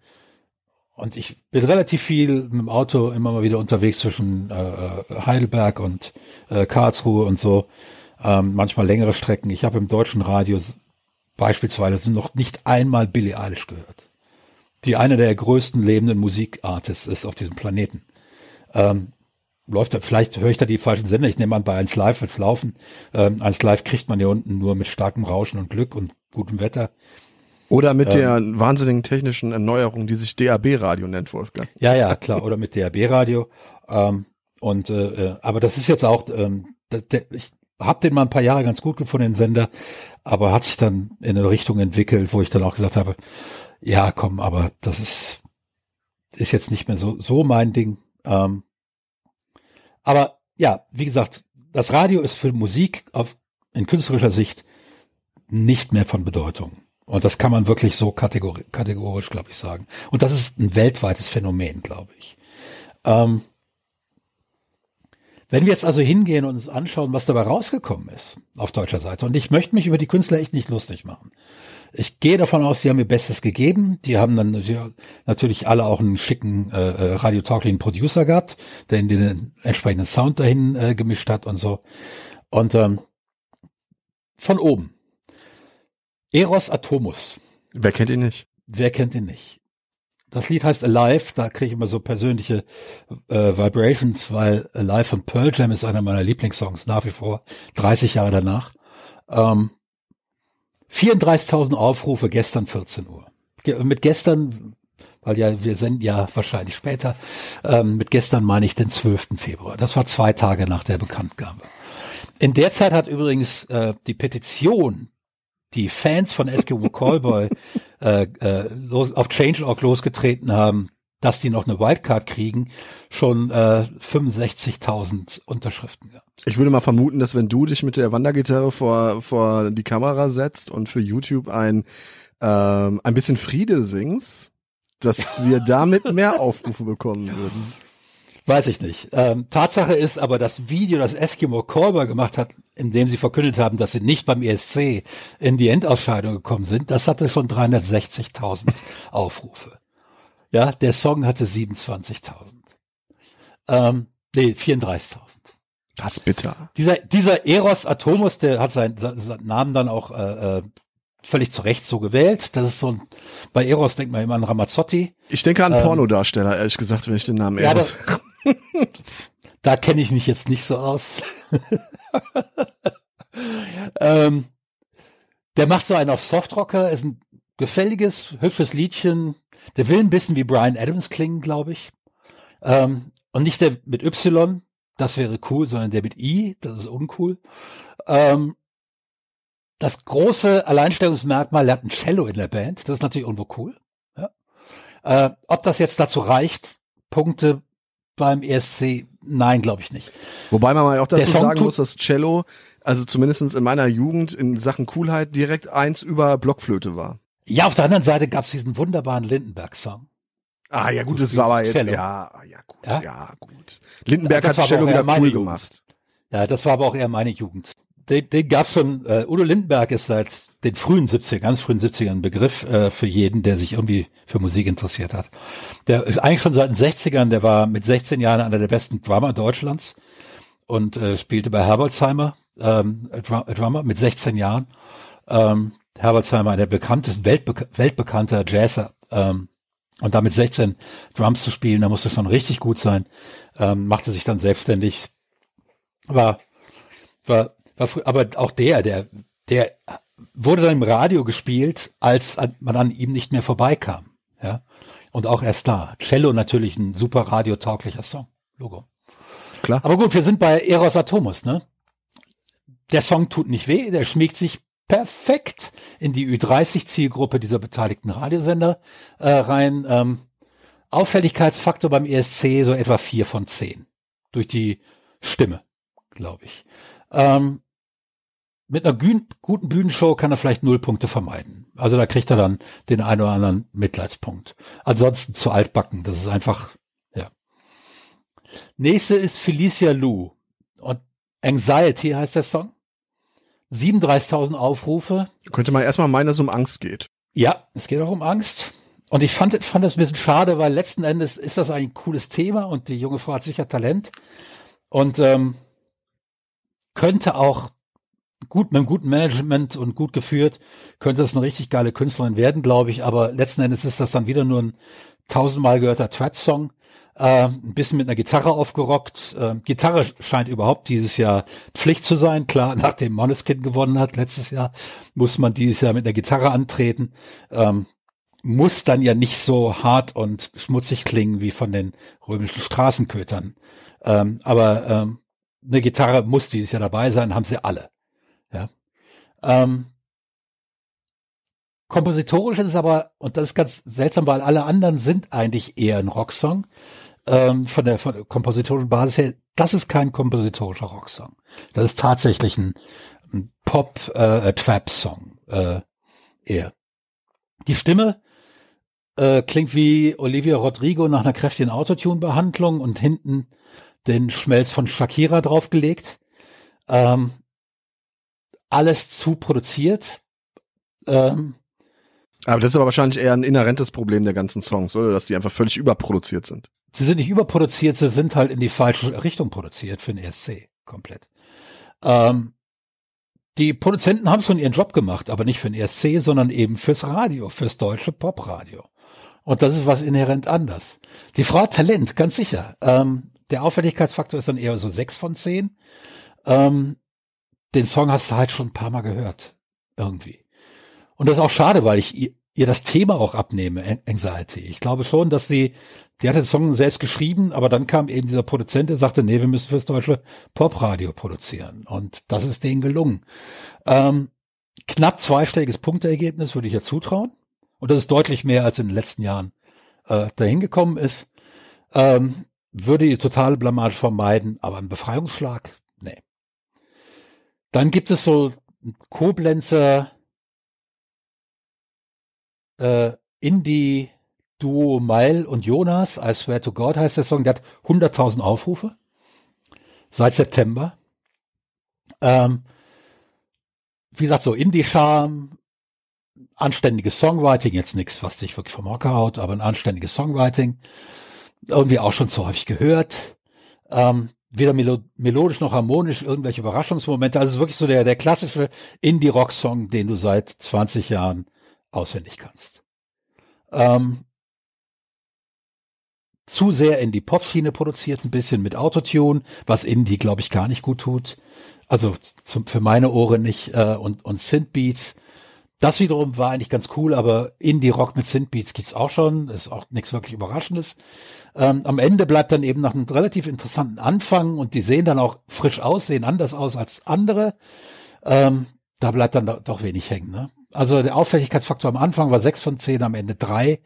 und ich bin relativ viel mit dem Auto immer mal wieder unterwegs zwischen äh, äh Heidelberg und äh, Karlsruhe und so ähm, manchmal längere Strecken. Ich habe im deutschen Radio beispielsweise noch nicht einmal Billie Eilish gehört, die eine der größten lebenden Musikartists ist auf diesem Planeten. Ähm, läuft da, vielleicht höre ich da die falschen Sender. Ich nehme an, bei 1 Live wird's laufen. Ähm, 1 Live kriegt man hier unten nur mit starkem Rauschen und Glück und gutem Wetter. Oder mit ähm, der wahnsinnigen technischen Erneuerung, die sich DAB-Radio nennt, Wolfgang. Ja, ja, klar. Oder mit DAB-Radio. Ähm, und äh, äh, aber das ist jetzt auch, ähm, der, der, ich, hab den mal ein paar Jahre ganz gut gefunden, den Sender, aber hat sich dann in eine Richtung entwickelt, wo ich dann auch gesagt habe, ja, komm, aber das ist, ist jetzt nicht mehr so, so mein Ding. Ähm, aber ja, wie gesagt, das Radio ist für Musik auf, in künstlerischer Sicht nicht mehr von Bedeutung. Und das kann man wirklich so kategori kategorisch, glaube ich, sagen. Und das ist ein weltweites Phänomen, glaube ich. Ähm, wenn wir jetzt also hingehen und uns anschauen, was dabei rausgekommen ist auf deutscher Seite, und ich möchte mich über die Künstler echt nicht lustig machen. Ich gehe davon aus, die haben ihr Bestes gegeben. Die haben dann natürlich alle auch einen schicken äh, äh radiotauglichen Producer gehabt, der in den entsprechenden Sound dahin äh, gemischt hat und so. Und ähm, von oben. Eros Atomus. Wer kennt ihn nicht? Wer kennt ihn nicht? Das Lied heißt Alive, da kriege ich immer so persönliche äh, Vibrations, weil Alive von Pearl Jam ist einer meiner Lieblingssongs nach wie vor, 30 Jahre danach. Ähm, 34.000 Aufrufe gestern 14 Uhr. Ge mit gestern, weil ja wir sind ja wahrscheinlich später, ähm, mit gestern meine ich den 12. Februar. Das war zwei Tage nach der Bekanntgabe. In der Zeit hat übrigens äh, die Petition die Fans von Eskimo Callboy äh, äh, los, auf Change.org losgetreten haben, dass die noch eine Wildcard kriegen, schon äh, 65.000 Unterschriften gehabt. Ich würde mal vermuten, dass wenn du dich mit der Wandergitarre vor, vor die Kamera setzt und für YouTube ein, ähm, ein bisschen Friede singst, dass wir damit mehr Aufrufe bekommen würden. Weiß ich nicht. Ähm, Tatsache ist aber, das Video, das Eskimo Callboy gemacht hat, in dem sie verkündet haben, dass sie nicht beim ESC in die Endausscheidung gekommen sind, das hatte schon 360.000 Aufrufe. Ja, der Song hatte 27.000. Ähm, nee, 34.000. Das bitter. Dieser, dieser Eros Atomus, der hat seinen, seinen Namen dann auch äh, äh völlig zu Recht so gewählt. Das ist so ein, bei Eros denkt man immer an Ramazzotti. Ich denke an ähm, Pornodarsteller, ehrlich gesagt, wenn ich den Namen Eros. Ja, da kenne ich mich jetzt nicht so aus. ähm, der macht so einen auf Softrocker, ist ein gefälliges, hübsches Liedchen. Der will ein bisschen wie Brian Adams klingen, glaube ich. Ähm, und nicht der mit Y, das wäre cool, sondern der mit I, das ist uncool. Ähm, das große Alleinstellungsmerkmal, er hat ein Cello in der Band, das ist natürlich irgendwo cool. Ja. Äh, ob das jetzt dazu reicht, Punkte beim ESC, nein, glaube ich nicht. Wobei man mal auch dazu sagen muss, dass Cello, also zumindestens in meiner Jugend in Sachen Coolheit direkt eins über Blockflöte war. Ja, auf der anderen Seite gab es diesen wunderbaren Lindenberg-Song. Ah, ja, gut, das ist aber jetzt, Cello. ja, ja, gut, Ja? ja, gut. Lindenberg hat Cello wieder meine cool Jugend. gemacht. Ja, das war aber auch eher meine Jugend. Den, den gab's schon, äh, Udo Lindenberg ist seit den frühen 70er, ganz frühen 70ern ein Begriff äh, für jeden, der sich irgendwie für Musik interessiert hat. Der ist eigentlich schon seit den 60ern, der war mit 16 Jahren einer der besten Drummer Deutschlands und äh, spielte bei Herbolzheimer, ähm, Drum- Drummer mit 16 Jahren. Ähm, Herbolzheimer, der bekanntesten, weltbek weltbekannter Jazzer, ähm, und damit 16 Drums zu spielen, da musste schon richtig gut sein. Ähm, machte sich dann selbstständig, war, war, aber auch der, der, der wurde dann im Radio gespielt, als an, man an ihm nicht mehr vorbeikam, ja. Und auch erst da. Cello natürlich ein super radiotauglicher Song. Logo. Klar. Aber gut, wir sind bei Eros Atomus, ne? Der Song tut nicht weh, der schmiegt sich perfekt in die Ü30-Zielgruppe dieser beteiligten Radiosender äh, rein. Ähm, Auffälligkeitsfaktor beim ESC so etwa vier von zehn. Durch die Stimme, glaube ich. Ähm, mit einer guten Bühnenshow kann er vielleicht null Punkte vermeiden. Also da kriegt er dann den einen oder anderen Mitleidspunkt. Ansonsten zu altbacken, das ist einfach, ja. Nächste ist Felicia Lou. Und Anxiety heißt der Song. 37.000 Aufrufe. Könnte man erstmal meinen, dass es um Angst geht. Ja, es geht auch um Angst. Und ich fand, fand das ein bisschen schade, weil letzten Endes ist das ein cooles Thema und die junge Frau hat sicher Talent und ähm, könnte auch gut mit einem guten Management und gut geführt, könnte das eine richtig geile Künstlerin werden, glaube ich. Aber letzten Endes ist das dann wieder nur ein tausendmal gehörter Trap-Song. Äh, ein bisschen mit einer Gitarre aufgerockt. Äh, Gitarre scheint überhaupt dieses Jahr Pflicht zu sein. Klar, nachdem Måneskin gewonnen hat letztes Jahr, muss man dieses Jahr mit einer Gitarre antreten. Ähm, muss dann ja nicht so hart und schmutzig klingen wie von den römischen Straßenkötern. Ähm, aber ähm, eine Gitarre muss dieses Jahr dabei sein, haben sie alle. Ja. Ähm, kompositorisch ist es aber, und das ist ganz seltsam, weil alle anderen sind eigentlich eher ein Rocksong. Ähm, von, der, von der kompositorischen Basis her, das ist kein kompositorischer Rocksong. Das ist tatsächlich ein, ein Pop-Trap-Song äh, eher. Die Stimme äh, klingt wie Olivia Rodrigo nach einer kräftigen Autotune-Behandlung und hinten den Schmelz von Shakira draufgelegt. Ähm, alles zu produziert. Ähm, Aber das ist aber wahrscheinlich eher ein inhärentes Problem der ganzen Songs, oder? Dass die einfach völlig überproduziert sind. sie sind nicht überproduziert, sie sind halt in die falsche Richtung produziert für den ESC komplett. Ähm, die Produzenten haben schon ihren Job gemacht, aber nicht für den ESC, sondern eben fürs Radio, fürs deutsche Popradio. Und das ist was inhärent anders. Die Frau hat Talent, ganz sicher. Ähm, der Auffälligkeitsfaktor ist dann eher so sechs von zehn. Ähm, den Song hast du halt schon ein paar Mal gehört. Irgendwie. Und das ist auch schade, weil ich ihr, ihr das Thema auch abnehme, An- Anxiety. Ich glaube schon, dass sie, die hat den Song selbst geschrieben, aber dann kam eben dieser Produzent, der sagte, nee, wir müssen fürs deutsche Popradio produzieren. Und das ist denen gelungen. Ähm, knapp zweistelliges Punkteergebnis würde ich ja zutrauen. Und das ist deutlich mehr, als in den letzten Jahren äh, dahin gekommen ist. Ähm, würde die totale Blamage vermeiden, aber ein Befreiungsschlag. Dann gibt es so Koblenzer äh, Indie-Duo Meil und Jonas, I Swear to God heißt der Song, der hat 100.000 Aufrufe seit September. Ähm, wie gesagt, so Indie-Charme, anständiges Songwriting, jetzt nichts, was dich wirklich vom Hocker haut, aber ein anständiges Songwriting. Irgendwie auch schon zu häufig gehört. Ähm, weder melo melodisch noch harmonisch, irgendwelche Überraschungsmomente. Also es ist wirklich so der, der klassische Indie-Rock-Song, den du seit 20 Jahren auswendig kannst. Ähm, zu sehr in die Pop-Schiene produziert, ein bisschen mit Autotune, was Indie, glaube ich, gar nicht gut tut. Also zum, für meine Ohren nicht. Äh, und, und Synthbeats. Das wiederum war eigentlich ganz cool, aber Indie-Rock mit Synthbeats gibt's auch schon. Ist auch nichts wirklich Überraschendes. Ähm, am Ende bleibt dann eben noch ein relativ interessanten Anfang und die sehen dann auch frisch aus, sehen anders aus als andere. Ähm, da bleibt dann doch, doch wenig hängen. Ne? Also der Auffälligkeitsfaktor am Anfang war sechs von zehn, am Ende drei.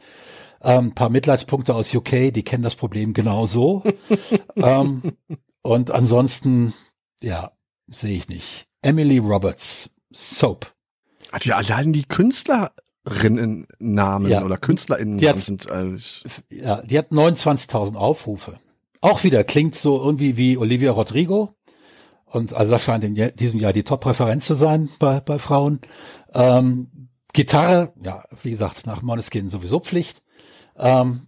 Ähm, ein paar Mitleidspunkte aus UK, die kennen das Problem genau so. ähm, und ansonsten, ja, sehe ich nicht. Emily Roberts, Soap. Hat ja allein die Künstler Künstlerinnennamen Ja. oder Künstlerinnen Die hat- sind eigentlich. Ja, die hat 29.000 Aufrufe. Auch wieder klingt so irgendwie wie Olivia Rodrigo. Und also das scheint in diesem Jahr die Top-Präferenz zu sein bei, bei Frauen. Ähm, Gitarre, ja, wie gesagt, nach Måneskin sowieso Pflicht. Ähm,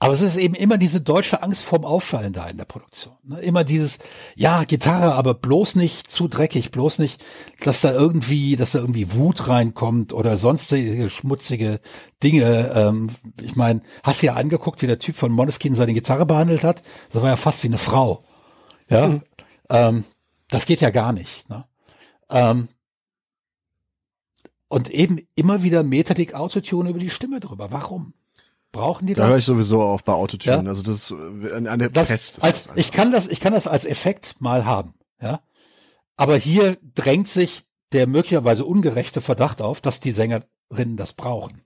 aber es ist eben immer diese deutsche Angst vorm Auffallen da in der Produktion. Ne? Immer dieses, ja, Gitarre, aber bloß nicht zu dreckig, bloß nicht, dass da irgendwie, dass da irgendwie Wut reinkommt oder sonstige schmutzige Dinge. Ähm, ich meine, hast du ja angeguckt, wie der Typ von Måneskin seine Gitarre behandelt hat? Das war ja fast wie eine Frau. Ja, ähm, das geht ja gar nicht. Ne? Ähm, und eben immer wieder Metadik Autotune über die Stimme drüber. Warum? Brauchen die Da höre das? ich sowieso auf bei Autotune. Ja. Also das ist äh, eine das Pest. als, ich kann das, ich kann das als Effekt mal haben, ja. Aber hier drängt sich der möglicherweise ungerechte Verdacht auf, dass die Sängerinnen das brauchen.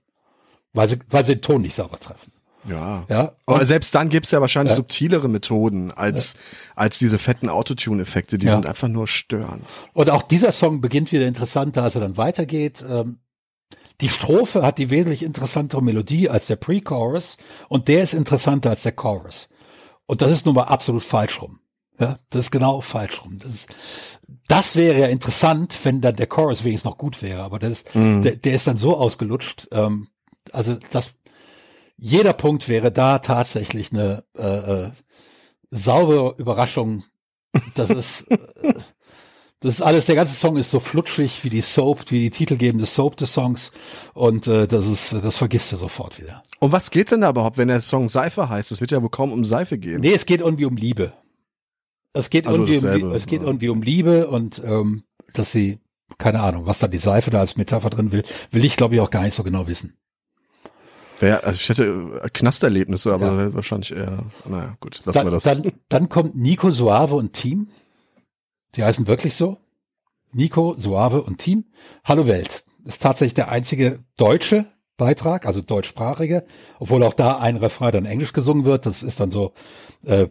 Weil sie, weil sie den Ton nicht sauber treffen. ja. Ja. Aber selbst dann gibt's ja wahrscheinlich Ja. subtilere Methoden als, als diese fetten Autotune-Effekte. Die Ja. sind einfach nur störend. Und auch dieser Song beginnt wieder interessanter, als er dann weitergeht. Ähm, die Strophe hat die wesentlich interessantere Melodie als der Pre-Chorus und der ist interessanter als der Chorus. Und das ist nun mal absolut falsch rum. Ja, das ist genau falsch rum. Das, ist, das wäre ja interessant, wenn dann der Chorus wenigstens noch gut wäre, aber das, der, der ist dann so ausgelutscht. Ähm, also das, jeder Punkt wäre da tatsächlich eine äh, äh, saubere Überraschung. Das ist äh, das ist alles, der ganze Song ist so flutschig wie die Soap, wie die titelgebende Soap des Songs und äh, das ist, das vergisst du sofort wieder. Um was geht denn da überhaupt, wenn der Song Seife heißt? Es wird ja wohl kaum um Seife gehen. Nee, es geht irgendwie um Liebe. Es geht Also irgendwie um, dasselbe, Lie- es geht ja. irgendwie um Liebe und ähm, dass sie, keine Ahnung, was da die Seife da als Metapher drin will, will ich glaube ich auch gar nicht so genau wissen. Wär, also ich hätte äh, Knasterlebnisse, aber Ja. wahrscheinlich eher, naja, gut, lassen wir Dann, das. dann, dann kommt Nico Suave und Team. Die heißen wirklich so. Nico, Suave und Team. Hallo Welt. Ist tatsächlich der einzige deutsche Beitrag, also deutschsprachige, obwohl auch da ein Refrain dann Englisch gesungen wird. Das ist dann so, äh,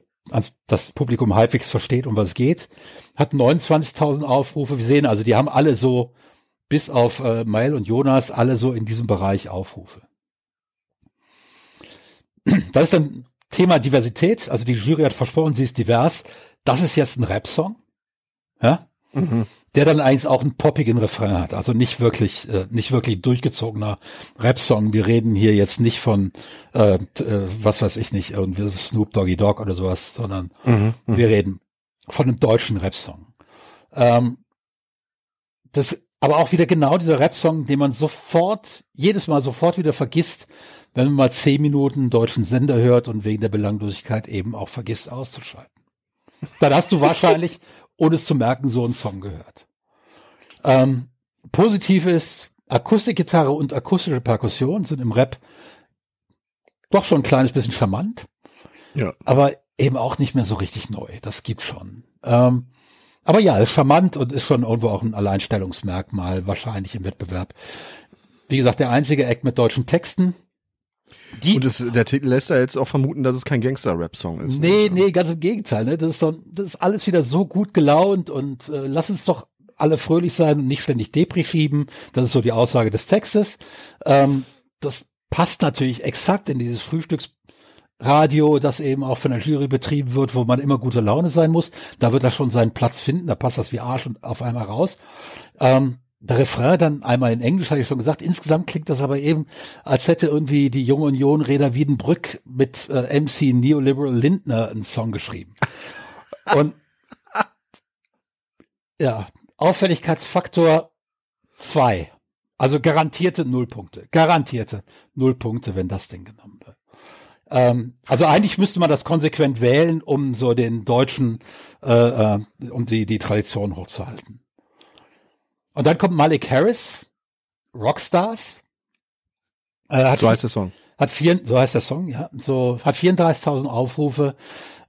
das Publikum halbwegs versteht, um was es geht. Hat 29.000 Aufrufe. Wir sehen also, die haben alle so, bis auf äh, Mail und Jonas, alle so in diesem Bereich Aufrufe. Das ist dann Thema Diversität. Also die Jury hat versprochen, sie ist divers. Das ist jetzt ein Rap-Song. Ja? Mhm. Der dann eigentlich auch einen poppigen Refrain hat. Also nicht wirklich, äh, nicht wirklich durchgezogener Rap-Song. Wir reden hier jetzt nicht von, äh, äh, was weiß ich nicht, irgendwie Snoop Doggy Dogg oder sowas, sondern Mhm. Mhm. wir reden von einem deutschen Rap-Song. Ähm, das, aber auch wieder genau dieser Rap-Song, den man sofort, jedes Mal sofort wieder vergisst, wenn man mal zehn Minuten einen deutschen Sender hört und wegen der Belanglosigkeit eben auch vergisst auszuschalten. Dann hast du wahrscheinlich, ohne es zu merken, so einen Song gehört. Ähm, positiv ist, Akustikgitarre und akustische Perkussion sind im Rap doch schon ein kleines bisschen charmant Ja. aber eben auch nicht mehr so richtig neu. Das gibt schon. Ähm, aber ja, ist charmant und ist schon irgendwo auch ein Alleinstellungsmerkmal, wahrscheinlich im Wettbewerb. Wie gesagt, der einzige Act mit deutschen Texten. Die, Und es, der Titel lässt ja jetzt auch vermuten, dass es kein Gangster-Rap-Song ist. ne? nee, nee, ganz im Gegenteil. Ne? Das, ist so, das ist alles wieder so gut gelaunt und äh, lass uns doch alle fröhlich sein und nicht ständig Depri schieben. Das ist so die Aussage des Textes. Ähm, das passt natürlich exakt in dieses Frühstücksradio, das eben auch von der Jury betrieben wird, wo man immer gute Laune sein muss. Da wird er schon seinen Platz finden, da passt das wie Arsch und auf einmal raus. Ähm, der Refrain dann einmal in Englisch, hatte ich schon gesagt. Insgesamt klingt das aber eben, als hätte irgendwie die junge Union Reda Wiedenbrück mit äh, MC Neoliberal Lindner einen Song geschrieben. Und ja, Auffälligkeitsfaktor zwei. Also garantierte Nullpunkte. Garantierte Nullpunkte, wenn das Ding genommen wird. Ähm, also eigentlich müsste man das konsequent wählen, um so den deutschen, äh, äh, um die, die Tradition hochzuhalten. Und dann kommt Malik Harris, Rockstars. Äh, hat So heißt der Song. hat vier, so heißt der Song, ja, so hat 34.000 Aufrufe.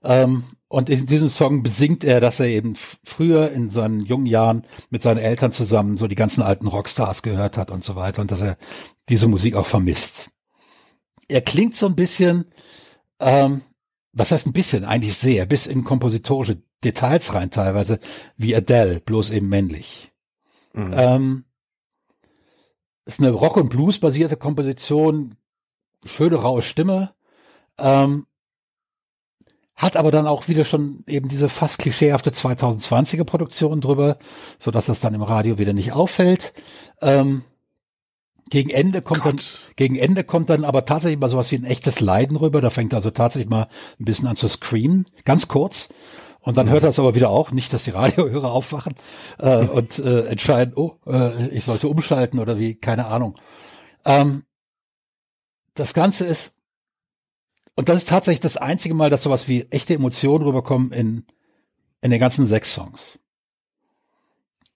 Ähm, und in diesem Song besingt er, dass er eben früher in seinen jungen Jahren mit seinen Eltern zusammen so die ganzen alten Rockstars gehört hat und so weiter und dass er diese Musik auch vermisst. Er klingt so ein bisschen, ähm, was heißt ein bisschen, eigentlich sehr, bis in kompositorische Details rein teilweise, wie Adele, bloß eben männlich. Mhm. Ähm, ist eine Rock- und Blues-basierte Komposition, schöne raue Stimme, ähm, hat aber dann auch wieder schon eben diese fast klischeehafte 2020er Produktion drüber, so dass das dann im Radio wieder nicht auffällt. Ähm, gegen Ende kommt Gott. dann, gegen Ende kommt dann aber tatsächlich mal sowas wie ein echtes Leiden rüber. Da fängt also tatsächlich mal ein bisschen an zu screamen, ganz kurz. Und dann hört es aber wieder auch, nicht, dass die Radiohörer aufwachen äh, und äh, entscheiden, oh, äh, ich sollte umschalten oder wie, keine Ahnung. Ähm, das Ganze ist, und das ist tatsächlich das einzige Mal, dass sowas wie echte Emotionen rüberkommen in, in den ganzen sechs Songs.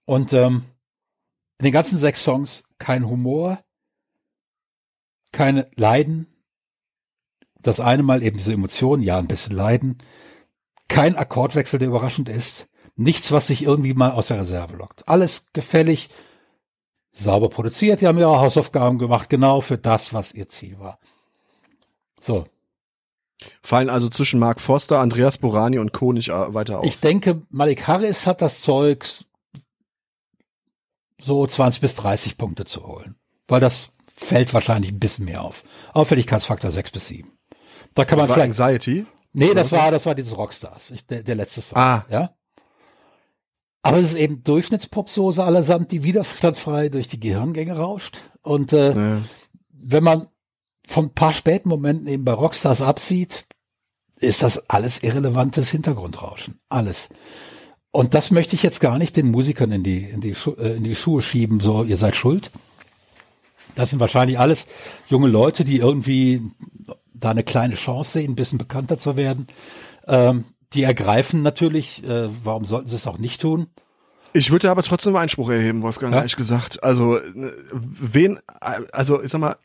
Und ähm, in den ganzen sechs Songs kein Humor, keine Leiden. Das eine Mal eben diese Emotionen, ja, ein bisschen Leiden. Kein Akkordwechsel, der überraschend ist. Nichts, was sich irgendwie mal aus der Reserve lockt. Alles gefällig, sauber produziert. Die haben ihre Hausaufgaben gemacht, genau für das, was ihr Ziel war. So. Fallen also zwischen Mark Foster, Andreas Borani und Co. nicht äh, weiter auf. Ich denke, Malik Harris hat das Zeug, so 20 bis 30 Punkte zu holen. Weil das fällt wahrscheinlich ein bisschen mehr auf. Auffälligkeitsfaktor 6 bis 7. Da kann das man vielleicht. Anxiety? Nee, das war, das war dieses Rockstars, ich, der, der letzte Song. Ah. Ja. Aber es ist eben Durchschnittspopsoße allesamt, die widerstandsfrei durch die Gehirngänge rauscht. Und äh, ja. wenn man von ein paar späten Momenten eben bei Rockstars absieht, ist das alles irrelevantes Hintergrundrauschen. Alles. Und das möchte ich jetzt gar nicht den Musikern in die, in die, Schu äh, in die Schuhe schieben, so, ihr seid schuld. Das sind wahrscheinlich alles junge Leute, die irgendwie da eine kleine Chance sehen, ein bisschen bekannter zu werden. Ähm, die ergreifen natürlich, äh, warum sollten sie es auch nicht tun? Ich würde aber trotzdem Einspruch erheben, Wolfgang, ja? ehrlich gesagt. Also, wen, also ich sag mal,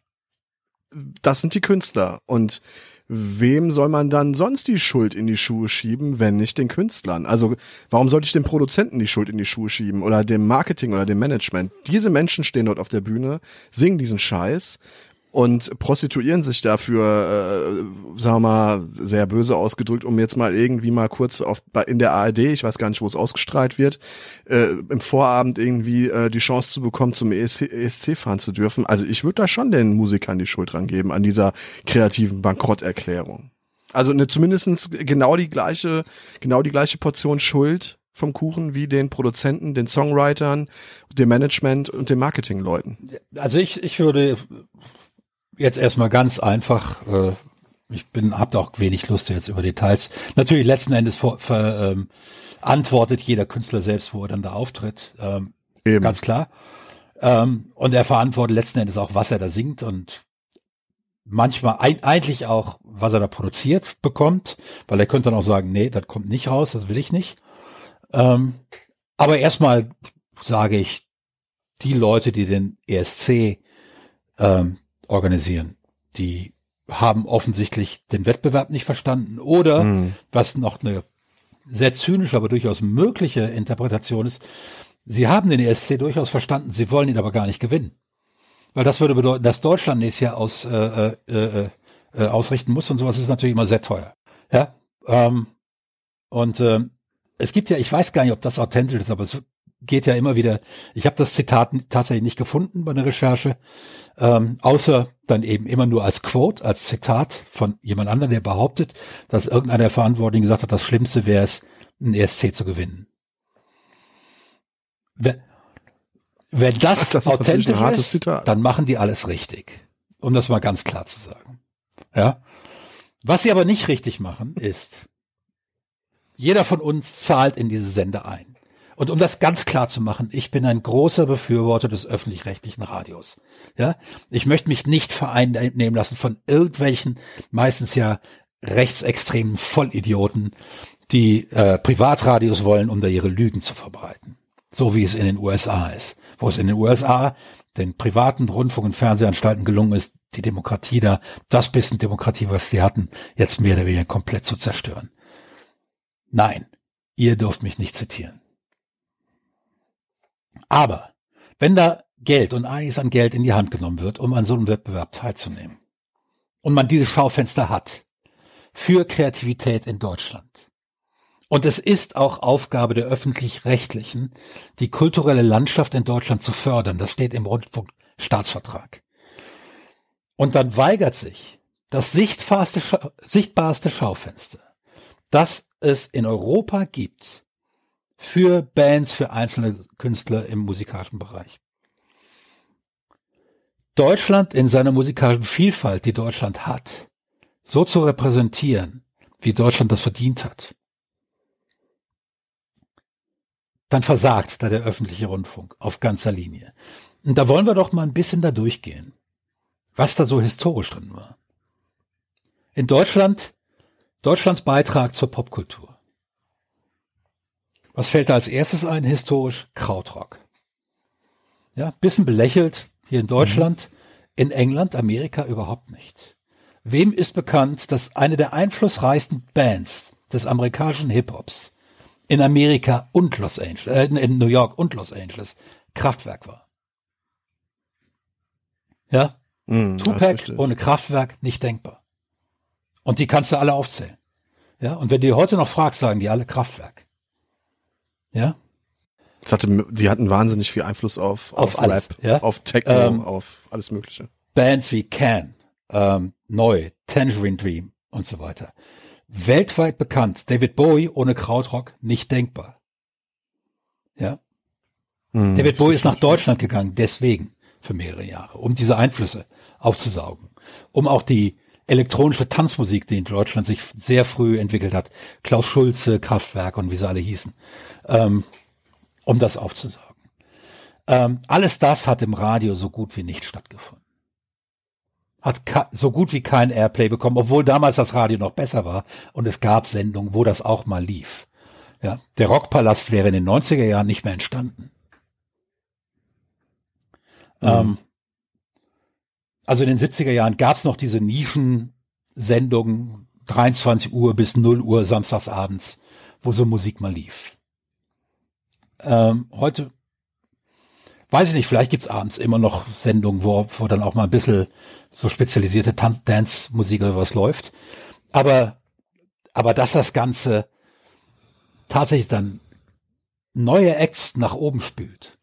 das sind die Künstler und wem soll man dann sonst die Schuld in die Schuhe schieben, wenn nicht den Künstlern? Also warum sollte ich dem Produzenten die Schuld in die Schuhe schieben oder dem Marketing oder dem Management? Diese Menschen stehen dort auf der Bühne, singen diesen Scheiß und prostituieren sich dafür, äh, sagen wir mal, sehr böse ausgedrückt, um jetzt mal irgendwie mal kurz auf, in der ARD, ich weiß gar nicht, wo es ausgestrahlt wird, äh, im Vorabend irgendwie äh, die Chance zu bekommen, zum ESC, ESC fahren zu dürfen. Also ich würde da schon den Musikern die Schuld dran geben, an dieser kreativen Bankrotterklärung. Also eine, zumindestens genau die gleiche, genau die gleiche Portion Schuld vom Kuchen wie den Produzenten, den Songwritern, dem Management und den Marketingleuten. Also ich, ich würde jetzt erstmal ganz einfach, äh, ich bin, hab da auch wenig Lust jetzt über Details. Natürlich letzten Endes vor, ver, ähm, antwortet jeder Künstler selbst, wo er dann da auftritt. Ähm, Eben. Ganz klar. Ähm, und er verantwortet letzten Endes auch, was er da singt und manchmal ein, eigentlich auch, was er da produziert bekommt, weil er könnte dann auch sagen, nee, das kommt nicht raus, das will ich nicht. Ähm, aber erstmal sage ich, die Leute, die den ESC ähm, organisieren. Die haben offensichtlich den Wettbewerb nicht verstanden oder mhm. was noch eine sehr zynische, aber durchaus mögliche Interpretation ist, sie haben den ESC durchaus verstanden, sie wollen ihn aber gar nicht gewinnen. Weil das würde bedeuten, dass Deutschland nächstes Jahr aus, äh, äh, äh, äh ausrichten muss und sowas ist natürlich immer sehr teuer. Ja. Ähm, und äh, es gibt ja, ich weiß gar nicht, ob das authentisch ist, aber es geht ja immer wieder, ich habe das Zitat tatsächlich nicht gefunden bei der Recherche, ähm, außer dann eben immer nur als Quote, als Zitat von jemand anderem, der behauptet, dass irgendeiner der Verantwortlichen gesagt hat, das Schlimmste wäre es, einen ESC zu gewinnen. Wenn, wenn das, das authentisch ist, ist dann machen die alles richtig. Um das mal ganz klar zu sagen. Ja. Was sie aber nicht richtig machen, ist, jeder von uns zahlt in diese Sender ein. Und um das ganz klar zu machen, ich bin ein großer Befürworter des öffentlich-rechtlichen Radios. Ja, ich möchte mich nicht vereinnehmen lassen von irgendwelchen, meistens ja rechtsextremen Vollidioten, die äh, Privatradios wollen, um da ihre Lügen zu verbreiten. So wie es in den USA ist. Wo es in den USA den privaten Rundfunk- und Fernsehanstalten gelungen ist, die Demokratie da, das bisschen Demokratie, was sie hatten, jetzt mehr oder weniger komplett zu zerstören. Nein, ihr dürft mich nicht zitieren. Aber wenn da Geld und einiges an Geld in die Hand genommen wird, um an so einem Wettbewerb teilzunehmen, und man dieses Schaufenster hat für Kreativität in Deutschland, und es ist auch Aufgabe der öffentlich-rechtlichen, die kulturelle Landschaft in Deutschland zu fördern. Das steht im Rundfunk, Staatsvertrag. Und dann weigert sich das sichtbarste Schaufenster, das es in Europa gibt, für Bands, für einzelne Künstler im musikalischen Bereich. Deutschland in seiner musikalischen Vielfalt, die Deutschland hat, so zu repräsentieren, wie Deutschland das verdient hat, dann versagt da der öffentliche Rundfunk auf ganzer Linie. Und da wollen wir doch mal ein bisschen da durchgehen, was da so historisch drin war. In Deutschland, Deutschlands Beitrag zur Popkultur. Was fällt da als erstes ein historisch? Krautrock. Ja, bisschen belächelt hier in Deutschland, mhm. in England, Amerika überhaupt nicht. Wem ist bekannt, dass eine der einflussreichsten Bands des amerikanischen Hip-Hops in Amerika und Los Angeles, äh, in New York und Los Angeles Kraftwerk war? Ja? Mm, Tupac ohne Kraftwerk nicht denkbar. Und die kannst du alle aufzählen. Ja? Und wenn du die heute noch fragst, sagen die alle Kraftwerk. Ja? Das hatte, die hatten wahnsinnig viel Einfluss auf, auf, auf alles, Rap, ja? auf Techno, ähm, auf alles Mögliche. Bands wie Can, ähm, Neu, Tangerine Dream und so weiter. Weltweit bekannt. David Bowie ohne Krautrock nicht denkbar. Ja. Hm, David Bowie ist nach Deutschland gegangen, deswegen für mehrere Jahre, um diese Einflüsse aufzusaugen, um auch die elektronische Tanzmusik, die in Deutschland sich sehr früh entwickelt hat, Klaus Schulze, Kraftwerk und wie sie alle hießen, ähm, um das aufzusaugen. Ähm, alles das hat im Radio so gut wie nicht stattgefunden hat so gut wie kein Airplay bekommen, obwohl damals das Radio noch besser war und es gab Sendungen, wo das auch mal lief. Ja, der Rockpalast wäre in den 90er Jahren nicht mehr entstanden. Mhm. Ähm, also in den 70er Jahren gab es noch diese Nischensendungen, 23 Uhr bis 0 Uhr samstagsabends, wo so Musik mal lief. Ähm, heute weiß ich nicht, vielleicht gibt's abends immer noch Sendungen, wo, wo dann auch mal ein bisschen so spezialisierte Dance-Musik oder was läuft. Aber, aber dass das Ganze tatsächlich dann neue Acts nach oben spült.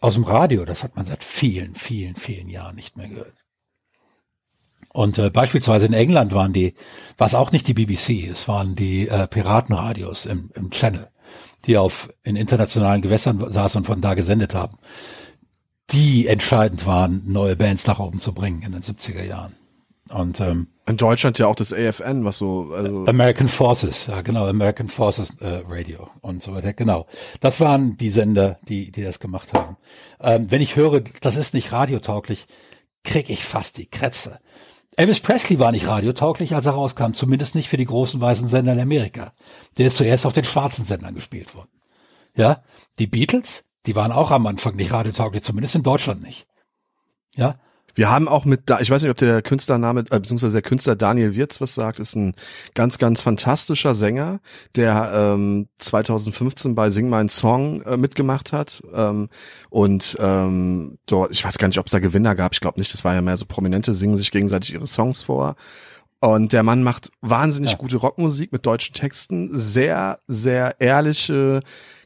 Aus dem Radio, das hat man seit vielen, vielen, vielen Jahren nicht mehr gehört. Und äh, beispielsweise in England waren die, was auch nicht die BBC, es waren die äh, Piratenradios im, im Channel die auf in internationalen Gewässern saßen und von da gesendet haben, die entscheidend waren, neue Bands nach oben zu bringen in den 70er Jahren. Und ähm, in Deutschland ja auch das AFN, was so also American Forces, ja genau, American Forces äh, Radio und so weiter. Genau, das waren die Sender, die die das gemacht haben. Ähm, wenn ich höre, das ist nicht radiotauglich, krieg ich fast die Krätze. Elvis Presley war nicht radiotauglich, als er rauskam, zumindest nicht für die großen weißen Sender in Amerika. Der ist zuerst auf den schwarzen Sendern gespielt worden. Ja, die Beatles, die waren auch am Anfang nicht radiotauglich, zumindest in Deutschland nicht. Ja, wir haben auch mit, ich weiß nicht, ob der Künstlername, äh, beziehungsweise der Künstler Daniel Wirz was sagt, ist ein ganz, ganz fantastischer Sänger, der ähm, 2015 bei Sing Mein Song äh, mitgemacht hat. Ähm, und ähm, dort, ich weiß gar nicht, ob es da Gewinner gab, ich glaube nicht, das war ja mehr so Prominente, singen sich gegenseitig ihre Songs vor. Und der Mann macht wahnsinnig ja. gute Rockmusik mit deutschen Texten, sehr, sehr ehrliche,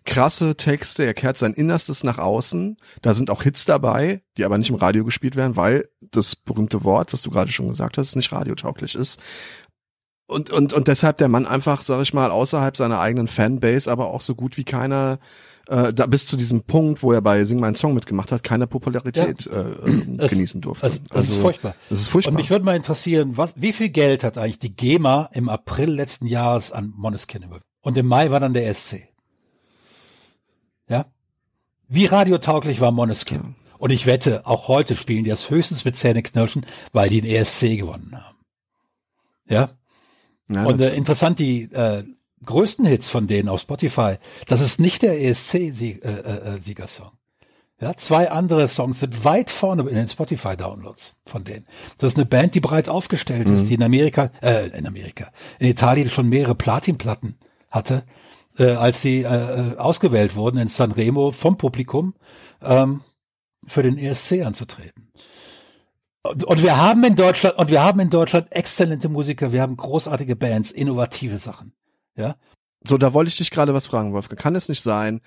krasse Texte, er kehrt sein Innerstes nach außen. Da sind auch Hits dabei, die aber nicht im Radio gespielt werden, weil das berühmte Wort, was du gerade schon gesagt hast, nicht radiotauglich ist. Und, und, und deshalb der Mann einfach, sag ich mal, außerhalb seiner eigenen Fanbase, aber auch so gut wie keiner, äh, da bis zu diesem Punkt, wo er bei Sing Mein Song mitgemacht hat, keine Popularität ja. äh, es, genießen durfte. Das, das also, ist furchtbar. Das ist furchtbar. Und mich würde mal interessieren, was, wie viel Geld hat eigentlich die GEMA im April letzten Jahres an Moneskin über? Und im Mai war dann der SC. Ja? Wie radiotauglich war Moneskin? Ja. Und ich wette, auch heute spielen die das höchstens mit Zähneknirschen, weil die den ESC gewonnen haben. Ja? ja und äh, interessant, die äh, größten Hits von denen auf Spotify, das ist nicht der ESC-Siegersong. Äh, äh, ja, zwei andere Songs sind weit vorne in den Spotify-Downloads von denen. Das ist eine Band, die breit aufgestellt mhm. ist, die in Amerika, äh, in Amerika, in Italien schon mehrere Platinplatten hatte äh, als sie äh, äh, ausgewählt wurden in Sanremo vom Publikum ähm, für den ESC anzutreten. Und, und wir haben in Deutschland und wir haben in Deutschland exzellente Musiker, wir haben großartige Bands, innovative Sachen. Ja. So, da wollte ich dich gerade was fragen, Wolfgang. Kann es nicht sein,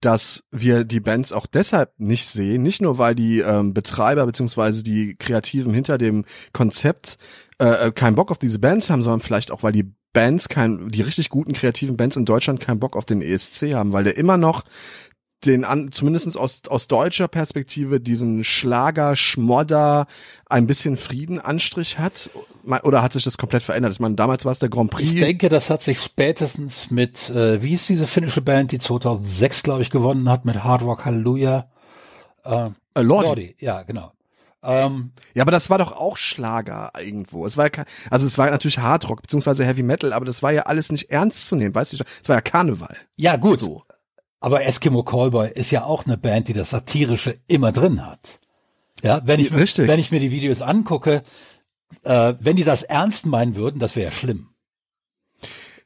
dass wir die Bands auch deshalb nicht sehen, nicht nur weil die ähm, Betreiber beziehungsweise die Kreativen hinter dem Konzept äh, äh, keinen Bock auf diese Bands haben, sondern vielleicht auch weil die Bands kein, die richtig guten kreativen Bands in Deutschland keinen Bock auf den ESC haben, weil der immer noch den an, zumindest aus, aus deutscher Perspektive diesen Schlager, Schmodder, ein bisschen Friedenanstrich hat? Oder hat sich das komplett verändert? Ich meine, damals war es der Grand Prix. Ich denke, das hat sich spätestens mit, äh, wie ist diese finnische Band, die 2006, glaube ich, gewonnen hat, mit Hard Rock Hallelujah? Äh, äh, Lordi. Lordi. Ja, genau. Ähm, ja, aber das war doch auch Schlager irgendwo. Es war ja, also es war natürlich Hardrock beziehungsweise Heavy Metal, aber das war ja alles nicht ernst zu nehmen, weißt du? Es war ja Karneval. Ja, gut. So. Aber Eskimo Callboy ist ja auch eine Band, die das Satirische immer drin hat. Ja, wenn ich, Richtig. wenn ich mir die Videos angucke, äh, wenn die das ernst meinen würden, das wäre ja schlimm.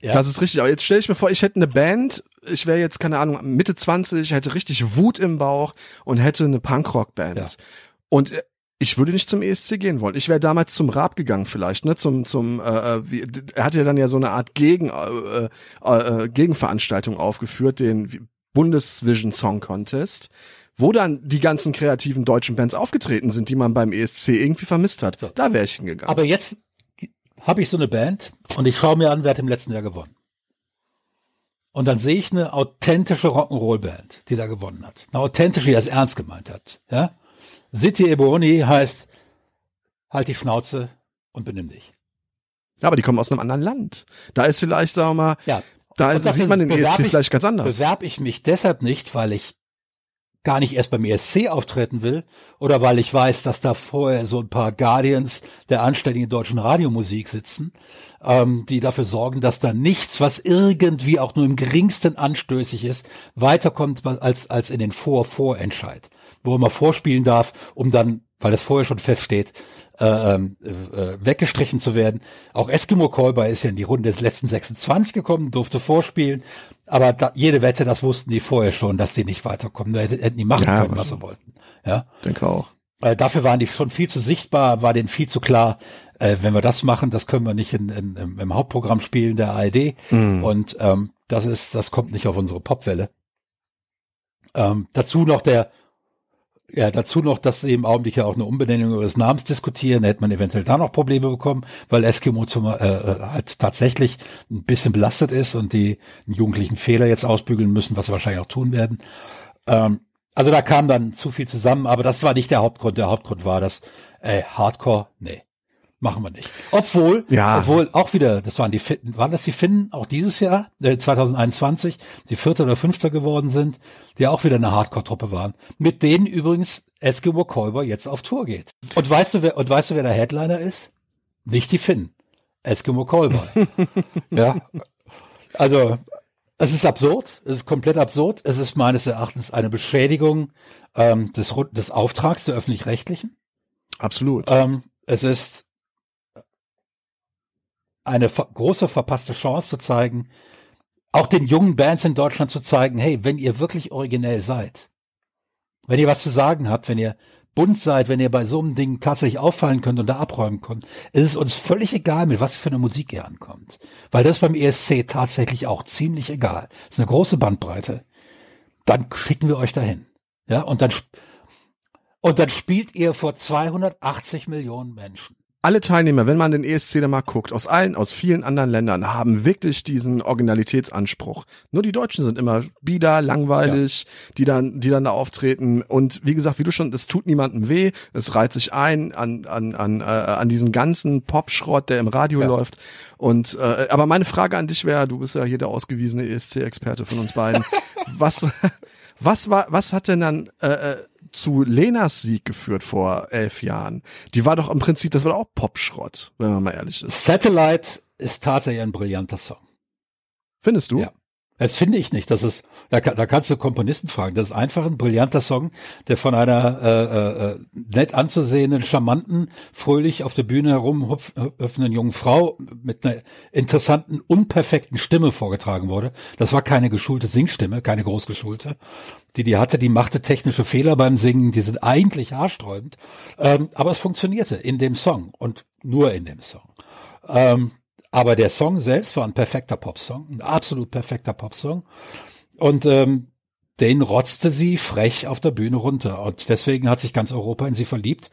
Ja. Das ist richtig. Aber jetzt stelle ich mir vor, ich hätte eine Band, ich wäre jetzt, keine Ahnung, Mitte 20, hätte richtig Wut im Bauch und hätte eine Punkrock-Band. Ja. Und äh, ich würde nicht zum ESC gehen wollen. Ich wäre damals zum Raab gegangen vielleicht, ne? Zum zum äh, äh wie, er hat ja dann ja so eine Art Gegen äh, äh, äh Gegenveranstaltung aufgeführt, den Bundesvision Song Contest, wo dann die ganzen kreativen deutschen Bands aufgetreten sind, die man beim ESC irgendwie vermisst hat. Da wäre ich hingegangen. Aber jetzt habe ich so eine Band und ich schaue mir an, wer hat im letzten Jahr gewonnen. Und dann sehe ich eine authentische Rock'n'Roll-Band, die da gewonnen hat. Eine authentische, die das ernst gemeint hat. Ja? City Ebony heißt, halt die Schnauze und benimm dich. Ja, aber die kommen aus einem anderen Land. Da ist vielleicht, sagen wir mal, ja, da ist, sieht man den ESC ich, vielleicht ganz anders. Bewerb ich mich deshalb nicht, weil ich gar nicht erst beim ESC auftreten will oder weil ich weiß, dass da vorher so ein paar Guardians der anständigen deutschen Radiomusik sitzen, ähm, die dafür sorgen, dass da nichts, was irgendwie auch nur im geringsten anstößig ist, weiterkommt als, als in den Vor-Vorentscheid, wo man vorspielen darf, um dann, weil das vorher schon feststeht, äh, ähm, äh, weggestrichen zu werden. Auch Eskimo Callboy ist ja in die Runde des letzten 26 gekommen, durfte vorspielen, aber da, jede Wette, das wussten die vorher schon, dass die nicht weiterkommen. Da hätten die machen ja, können, was sie wollten. Ja, denke auch. Äh, dafür waren die schon viel zu sichtbar, war denen viel zu klar, äh, wenn wir das machen, das können wir nicht in, in, im, im Hauptprogramm spielen der ARD. Mm. Und ähm, das ist, das kommt nicht auf unsere Popwelle. Ähm, dazu noch der ja, dazu noch, dass sie im Augenblick ja auch eine Umbenennung ihres Namens diskutieren, da hätte man eventuell da noch Probleme bekommen, weil Eskimo zum, äh, äh, halt tatsächlich ein bisschen belastet ist und die jugendlichen Fehler jetzt ausbügeln müssen, was sie wahrscheinlich auch tun werden. Ähm, also da kam dann zu viel zusammen, aber das war nicht der Hauptgrund. Der Hauptgrund war, dass äh, Hardcore, nee, machen wir nicht. Obwohl, ja. obwohl auch wieder, das waren die Finnen, waren das die Finnen auch dieses Jahr, äh, 2021, die Vierter oder Fünfter geworden sind, die auch wieder eine Hardcore-Truppe waren, mit denen übrigens Eskimo Callboy jetzt auf Tour geht. Und weißt du, wer, und weißt du, wer der Headliner ist? Nicht die Finnen. Eskimo Callboy. ja. Also, es ist absurd, es ist komplett absurd. Es ist meines Erachtens eine Beschädigung ähm, des, des Auftrags der öffentlich-rechtlichen. Absolut. Ähm, es ist eine große verpasste Chance zu zeigen, auch den jungen Bands in Deutschland zu zeigen, hey, wenn ihr wirklich originell seid, wenn ihr was zu sagen habt, wenn ihr bunt seid, wenn ihr bei so einem Ding tatsächlich auffallen könnt und da abräumen könnt, ist es uns völlig egal, mit was für eine Musik ihr ankommt. Weil das beim ESC tatsächlich auch ziemlich egal. Das ist eine große Bandbreite. Dann schicken wir euch dahin. Ja, und dann, und dann spielt ihr vor 280 Millionen Menschen alle Teilnehmer, wenn man den ESC da mal guckt, aus allen, aus vielen anderen Ländern, haben wirklich diesen Originalitätsanspruch. Nur die Deutschen sind immer bieder, langweilig, ja. die dann, die dann da auftreten. Und wie gesagt, wie du schon, es tut niemandem weh, es reiht sich ein an, an, an, äh, an diesen ganzen Popschrott, der im Radio ja. läuft. Und äh, aber meine Frage an dich wäre, du bist ja hier der ausgewiesene ESC-Experte von uns beiden. was, was war, was hat denn dann äh, äh zu Lenas Sieg geführt vor elf Jahren. Die war doch im Prinzip, das war doch auch Popschrott, wenn man mal ehrlich ist. Satellite ist tatsächlich ein brillanter Song. Findest du? Ja. Das finde ich nicht. Das ist, da, da kannst du Komponisten fragen. Das ist einfach ein brillanter Song, der von einer äh, äh, äh nett anzusehenden, charmanten, fröhlich auf der Bühne herumhüpfenden jungen Frau mit einer interessanten, unperfekten Stimme vorgetragen wurde. Das war keine geschulte Singstimme, keine großgeschulte. Die die hatte, die machte technische Fehler beim Singen, die sind eigentlich haarsträubend. Ähm, aber es funktionierte in dem Song und nur in dem Song. Ähm, aber der Song selbst war ein perfekter Popsong, ein absolut perfekter Popsong. Und ähm, den rotzte sie frech auf der Bühne runter. Und deswegen hat sich ganz Europa in sie verliebt.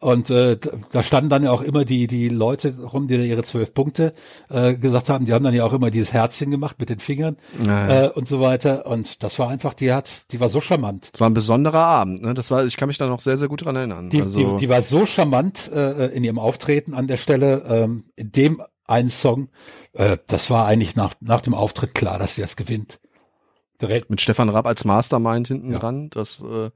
Und äh, da standen dann ja auch immer die die Leute rum, die da ihre zwölf Punkte äh, gesagt haben. Die haben dann ja auch immer dieses Herzchen gemacht mit den Fingern Naja. äh, und so weiter. Und das war einfach, die hat, die war so charmant. Es war ein besonderer Abend, ne? Das war, ich kann mich da noch sehr, sehr gut dran erinnern. Die, also, die, die war so charmant äh, in ihrem Auftreten an der Stelle, ähm, in dem einen Song, äh, das war eigentlich nach, nach dem Auftritt klar, dass sie das gewinnt. Direkt. mit Stefan Rapp als Mastermind hinten dran. Das, äh,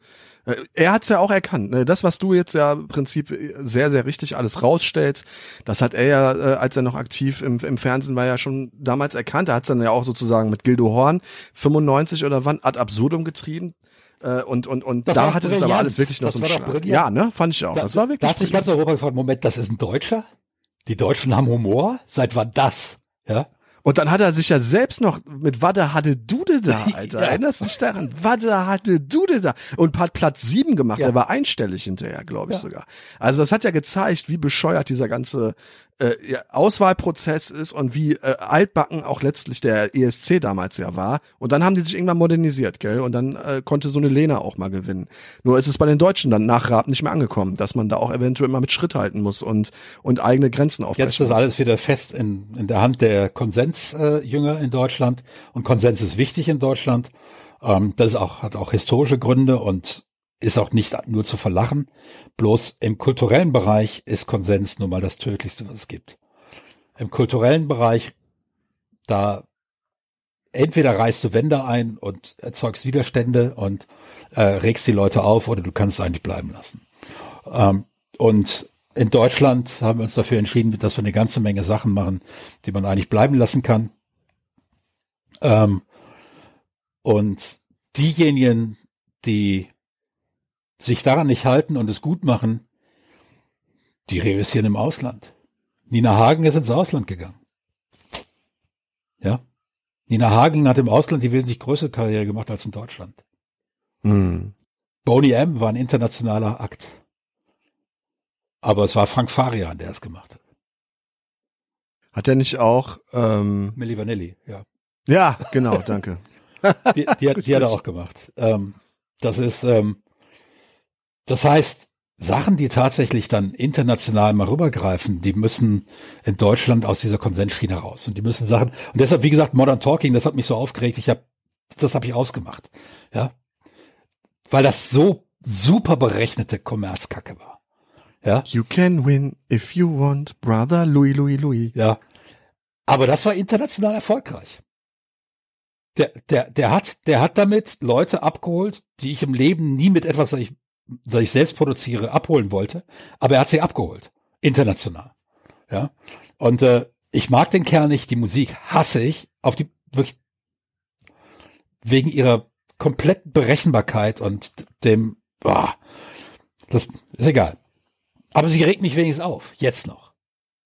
äh, er hat's ja auch erkannt. Ne? Das, was du jetzt ja im Prinzip sehr, sehr richtig alles rausstellst, das hat er ja, äh, als er noch aktiv im, im Fernsehen war, ja schon damals erkannt. Er hat's dann ja auch sozusagen mit Gildo Horn 95 oder wann ad absurdum getrieben. Äh, und und und Das da hatte das aber brillant. alles wirklich noch Das so einen Schlag. brillant. Ja, ne? Fand ich auch. Das war wirklich. Da hat sich ganz brillant. Europa gefragt, Moment, das ist ein Deutscher? Die Deutschen haben Humor? Seit wann das? Ja. Und dann hat er sich ja selbst noch mit Wadde hatte Dude da, Alter. Ja. Erinnerst du dich daran? Wadde hatte Dude da. Und hat Platz sieben gemacht. Ja. Er war einstellig hinterher, glaube ich Ja. sogar. Also das hat ja gezeigt, wie bescheuert dieser ganze äh, Auswahlprozess ist und wie äh, altbacken auch letztlich der ESC damals ja war. Und dann haben die sich irgendwann modernisiert, gell? Und dann äh, konnte so eine Lena auch mal gewinnen. Nur ist es bei den Deutschen dann nach Raab nicht mehr angekommen, dass man da auch eventuell mal mit Schritt halten muss und, und eigene Grenzen aufbrechen Jetzt ist das muss. alles wieder fest in, in der Hand der Konsensjünger äh, in Deutschland. Und Konsens ist wichtig in Deutschland. Ähm, das ist auch, hat auch historische Gründe und ist auch nicht nur zu verlachen. Bloß im kulturellen Bereich ist Konsens nun mal das Tödlichste, was es gibt. Im kulturellen Bereich, da entweder reißt du Wände ein und erzeugst Widerstände und äh, regst die Leute auf oder du kannst es eigentlich bleiben lassen. Ähm, und in Deutschland haben wir uns dafür entschieden, dass wir eine ganze Menge Sachen machen, die man eigentlich bleiben lassen kann. Ähm, und diejenigen, die sich daran nicht halten und es gut machen, die reüssieren im Ausland. Nina Hagen ist ins Ausland gegangen. Ja. Nina Hagen hat im Ausland die wesentlich größere Karriere gemacht als in Deutschland. Hm. Boney M. war ein internationaler Akt. Aber es war Frank Farian, der es gemacht hat. Hat er nicht auch, ähm, Milli Vanilli, ja. ja, genau, danke. Die, die, hat, die hat er auch gemacht. Ähm, das ist, ähm, das heißt, Sachen, die tatsächlich dann international mal rübergreifen, die müssen in Deutschland aus dieser Konsensschiene raus. Und die müssen Sachen, und deshalb, wie gesagt, Modern Talking, das hat mich so aufgeregt, ich habe, das habe ich ausgemacht. Ja. Weil das so super berechnete Kommerzkacke war. Ja. You can win if you want, brother Louis, Louis, Louis. Ja. Aber das war international erfolgreich. Der, der, der hat, der hat damit Leute abgeholt, die ich im Leben nie mit etwas, das ich, selbst produziere, abholen wollte. Aber er hat sie abgeholt. International. Ja. Und äh, ich mag den Kerl nicht, die Musik hasse ich, auf die wirklich wegen ihrer kompletten Berechenbarkeit und dem, boah, das ist egal. Aber sie regt mich wenigstens auf. Jetzt noch.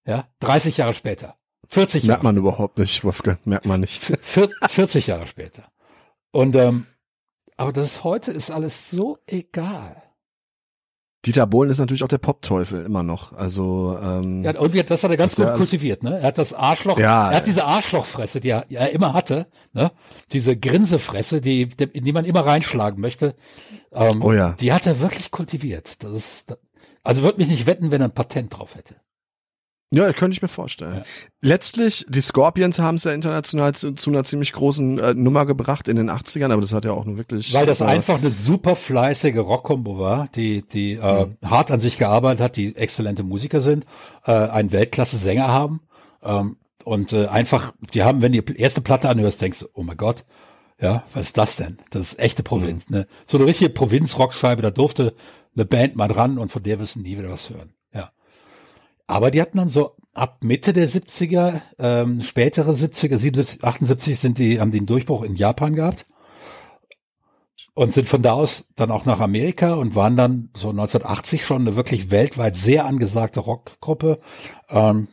Ja. 30 Jahre später. 40 Jahre. Merkt man überhaupt nicht, Wolfgang, merkt man nicht. Vier- 40 Jahre später. Und ähm, aber das ist, heute ist alles so egal. Dieter Bohlen ist natürlich auch der Pop-Teufel immer noch. Also ähm, Ja, irgendwie das hat er ganz gut kultiviert, ne? Er hat das Arschloch, Ja. er hat diese Arschlochfresse, die er, die er immer hatte, ne? Diese Grinsefresse, die, die, in die man immer reinschlagen möchte. Ähm, Oh ja. Die hat er wirklich kultiviert. Das ist, also würde mich nicht wetten, wenn er ein Patent drauf hätte. Ja, könnte ich mir vorstellen. Ja. Letztlich, die Scorpions haben es ja international zu, zu einer ziemlich großen äh, Nummer gebracht in den 80ern, aber das hat ja auch nur wirklich. Weil das äh, einfach eine super fleißige Rockkombo war, die, die äh, Mhm. hart an sich gearbeitet hat, die exzellente Musiker sind, äh, einen Weltklasse-Sänger haben ähm, und äh, einfach, die haben, wenn du die erste Platte anhörst, denkst du, oh mein Gott, ja, was ist das denn? Das ist echte Provinz, Mhm. ne? So eine richtige Provinz-Rockscheibe, da durfte eine Band mal dran und von der wirst du nie wieder was hören. Aber die hatten dann so ab Mitte der 70er, ähm, spätere 70er, 77, 78 sind die, haben die einen Durchbruch in Japan gehabt und sind von da aus dann auch nach Amerika und waren dann so 1980 schon eine wirklich weltweit sehr angesagte Rockgruppe. Ähm,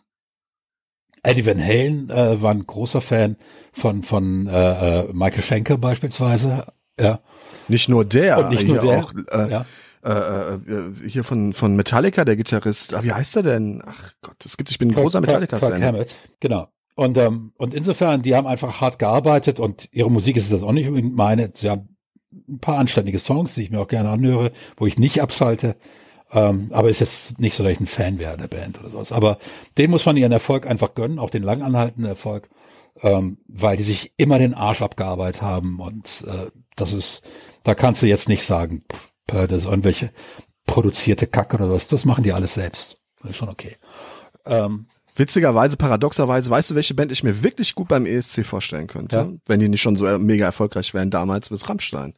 Eddie Van Halen äh, war ein großer Fan von von äh, äh, Michael Schenker beispielsweise. Ja, nicht nur der, und nicht nur der. auch äh, ja. Äh, äh, hier von von Metallica, der Gitarrist. Ah, wie heißt er denn? Ach Gott, es gibt, ich bin ein großer Kirk- Kirk Metallica-Fan. Hammett, genau. Und ähm, und insofern, die haben einfach hart gearbeitet und ihre Musik ist das auch nicht unbedingt meine. Sie haben ein paar anständige Songs, die ich mir auch gerne anhöre, wo ich nicht abschalte. Ähm, aber ist jetzt nicht so, dass ich ein Fan wäre der Band oder sowas. Aber den muss man ihren Erfolg einfach gönnen, auch den langanhaltenden Erfolg, ähm, weil die sich immer den Arsch abgearbeitet haben und äh, das ist, da kannst du jetzt nicht sagen, pff, das ist irgendwelche produzierte Kacke oder was. Das machen die alles selbst. Das ist schon okay. Ähm, Witzigerweise, paradoxerweise, weißt du, welche Band ich mir wirklich gut beim ESC vorstellen könnte? Ja. Wenn die nicht schon so mega erfolgreich wären damals, bis Rammstein.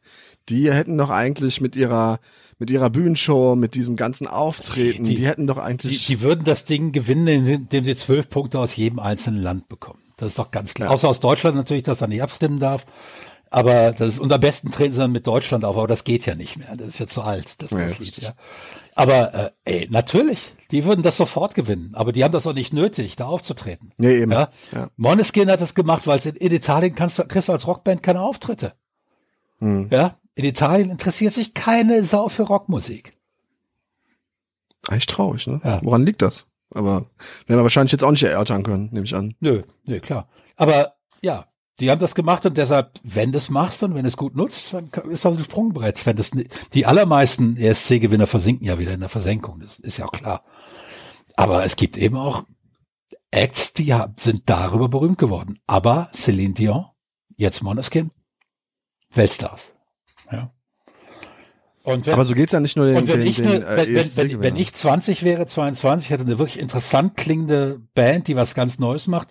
Die hätten doch eigentlich mit ihrer, mit ihrer Bühnenshow, mit diesem ganzen Auftreten, die, Die- hätten doch die, eigentlich, die würden das Ding gewinnen, indem sie zwölf Punkte aus jedem einzelnen Land bekommen. Das ist doch ganz klar. Ja. Außer aus Deutschland natürlich, dass er nicht abstimmen darf. Aber das ist, und am besten treten sie dann mit Deutschland auf, aber das geht ja nicht mehr. Das ist ja zu alt, das, Ja, das Lied, ja. Aber äh, ey, natürlich, die würden das sofort gewinnen. Aber die haben das auch nicht nötig, da aufzutreten. Nee, eben. Ja? Ja. Måneskin hat das gemacht, weil in, in Italien kannst du, kriegst du als Rockband keine Auftritte. Hm. Ja? In Italien interessiert sich keine Sau für Rockmusik. eigentlich traurig, ne? Ja. Woran liegt das? Aber werden wir wahrscheinlich jetzt auch nicht erörtern können, nehme ich an. Nö, nö, klar. Aber ja, die haben das gemacht und deshalb, wenn du es machst und wenn du es gut nutzt, dann ist das ein Sprungbrett. Wenn das, die allermeisten ESC-Gewinner versinken ja wieder in der Versenkung, das ist ja auch klar. Aber es gibt eben auch Acts, die sind darüber berühmt geworden. Aber Celine Dion, jetzt Måneskin, Weltstars. Ja. Wenn, Aber so geht's ja nicht nur den, und wenn den, ich, den ne, äh, wenn, wenn, wenn, wenn ich 20 wäre, 22, hätte eine wirklich interessant klingende Band, die was ganz Neues macht.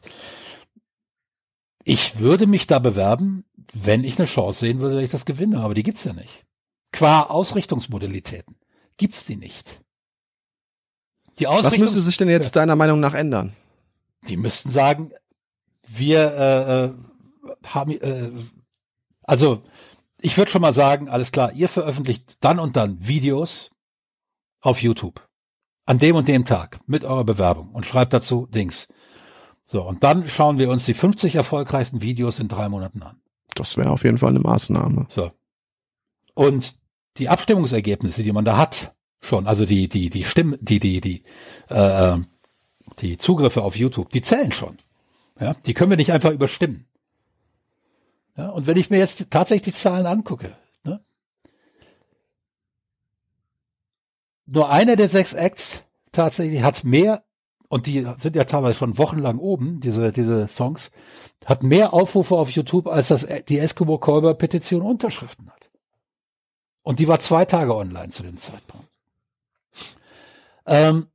Ich würde mich da bewerben, wenn ich eine Chance sehen würde, dass ich das gewinne, aber die gibt's ja nicht. Qua Ausrichtungsmodalitäten gibt's die nicht. Die Was Ausrichtung, müsste sich denn jetzt deiner Meinung nach ändern? die müssten sagen, wir äh, äh, haben, äh, also ich würde schon mal sagen, alles klar, ihr veröffentlicht dann und dann Videos auf YouTube an dem und dem Tag mit eurer Bewerbung und schreibt dazu Dings. So, und dann schauen wir uns die 50 erfolgreichsten Videos in drei Monaten an. Das wäre auf jeden Fall eine Maßnahme. So. Und die Abstimmungsergebnisse, die man da hat, schon, also die, die, die Stimmen, die, die, die, äh, die Zugriffe auf YouTube, die zählen schon. Ja, die können wir nicht einfach überstimmen. Ja, und wenn ich mir jetzt tatsächlich die Zahlen angucke, ne, nur einer der sechs Acts tatsächlich hat mehr, und die sind ja teilweise schon wochenlang oben, diese, diese Songs, hat mehr Aufrufe auf YouTube, als das, die Eskimo Kolber Petition Unterschriften hat. Und die war zwei Tage online zu dem Zeitpunkt. Ähm,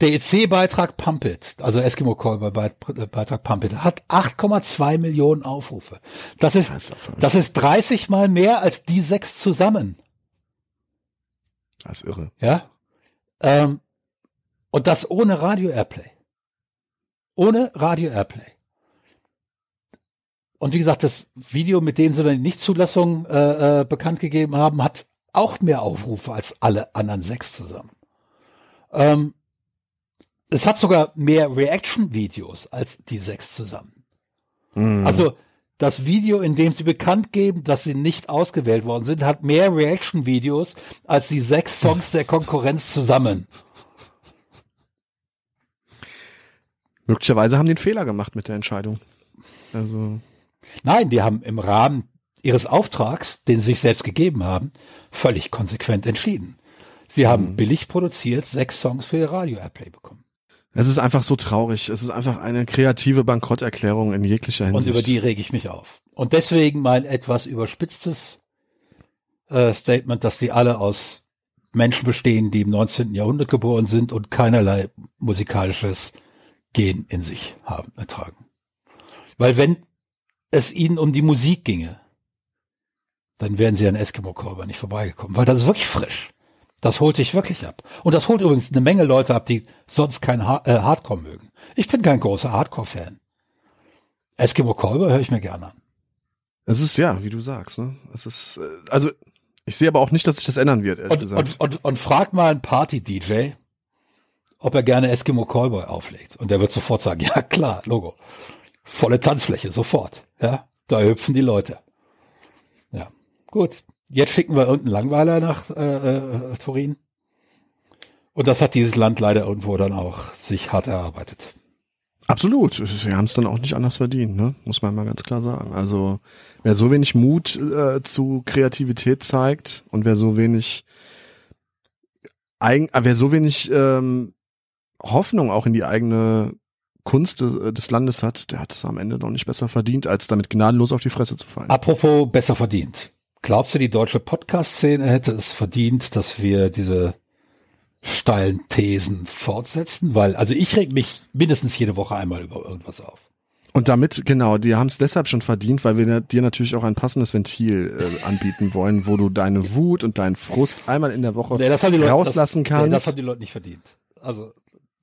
der EC-Beitrag Pump It, also Eskimo Kolber Beitrag Pump It, hat 8,2 Millionen Aufrufe. Das ist, das ist 30 mal mehr als die sechs zusammen. das ist irre. Ja. Ähm, und das ohne Radio Airplay. Ohne Radio Airplay. Und wie gesagt, das Video, mit dem sie dann die Nichtzulassung äh, äh, bekannt gegeben haben, hat auch mehr Aufrufe als alle anderen sechs zusammen. Ähm, es hat sogar mehr Reaction-Videos als die sechs zusammen. Mhm. Also das Video, in dem sie bekannt geben, dass sie nicht ausgewählt worden sind, hat mehr Reaction-Videos als die sechs Songs der Konkurrenz zusammen. Möglicherweise haben die einen Fehler gemacht mit der Entscheidung. Also, Nein, die haben im Rahmen ihres Auftrags, den sie sich selbst gegeben haben, völlig konsequent entschieden. Sie haben billig produziert sechs Songs für ihr Radio-Airplay bekommen. es ist einfach so traurig. Es ist einfach eine kreative Bankrotterklärung in jeglicher Und Hinsicht. über die rege ich mich auf. Und deswegen mein etwas überspitztes äh, Statement, dass sie alle aus Menschen bestehen, die im 19. Jahrhundert geboren sind und keinerlei musikalisches Gen in sich haben, ertragen. Weil wenn es ihnen um die Musik ginge, dann wären sie an Eskimo-Kolber nicht vorbeigekommen, weil das ist wirklich frisch. Das holt dich wirklich ab. Und das holt übrigens eine Menge Leute ab, die sonst kein ha äh, Hardcore mögen. Ich bin kein großer Hardcore-Fan. Eskimo Kolber höre ich mir gerne an. es ist ja, wie du sagst. Ne? Es ist, äh, also ich sehe aber auch nicht, dass sich das ändern wird, ehrlich Und, gesagt. und, und, und frag mal einen Party-DJ, ob er gerne Eskimo Callboy auflegt. Und der wird sofort sagen, ja klar, Logo. Volle Tanzfläche, sofort. Ja, da hüpfen die Leute. Ja, gut. Jetzt schicken wir irgendeinen Langweiler nach äh, äh, Turin. Und das hat dieses Land leider irgendwo dann auch sich hart erarbeitet. Absolut. Sie haben es dann auch nicht anders verdient, ne? muss man mal ganz klar sagen. Also wer so wenig Mut äh, zu Kreativität zeigt und wer so wenig eigen, äh, wer so wenig ähm, Hoffnung auch in die eigene Kunst des, des Landes hat, der hat es am Ende noch nicht besser verdient, als damit gnadenlos auf die Fresse zu fallen. Apropos besser verdient. Glaubst du, die deutsche Podcast-Szene hätte es verdient, dass wir diese steilen Thesen fortsetzen? Weil, also ich reg mich mindestens jede Woche einmal über irgendwas auf. Und damit, genau, die haben es deshalb schon verdient, weil wir dir natürlich auch ein passendes Ventil äh, anbieten wollen, wo du deine Wut und deinen Frust einmal in der Woche Nee, Leute, rauslassen das, kannst. Nee, das haben die Leute nicht verdient. Also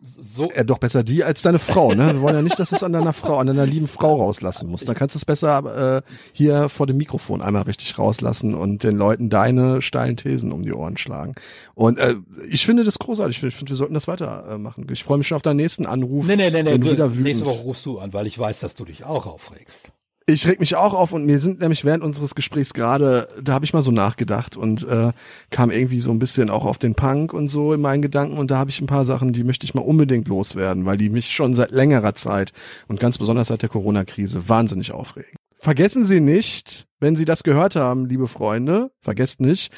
so. Ja, doch besser die als deine Frau, ne? Wir wollen ja nicht, dass du es an deiner Frau, an deiner lieben Frau rauslassen musst. Dann kannst du es besser äh, hier vor dem Mikrofon einmal richtig rauslassen und den Leuten deine steilen Thesen um die Ohren schlagen. Und äh, ich finde das großartig. Ich finde, wir sollten das weitermachen. Ich freue mich schon auf deinen nächsten Anruf. Nee, nee, nee, nee. wenn du nächste. Woche rufst du an, weil ich weiß, dass du dich auch aufregst. Ich reg mich auch auf und mir sind nämlich während unseres Gesprächs gerade, da habe ich mal so nachgedacht und äh, kam irgendwie so ein bisschen auch auf den Punk und so in meinen Gedanken und da habe ich ein paar Sachen, die möchte ich mal unbedingt loswerden, weil die mich schon seit längerer Zeit und ganz besonders seit der Corona-Krise wahnsinnig aufregen. Vergessen Sie nicht, wenn Sie das gehört haben, liebe Freunde, vergesst nicht,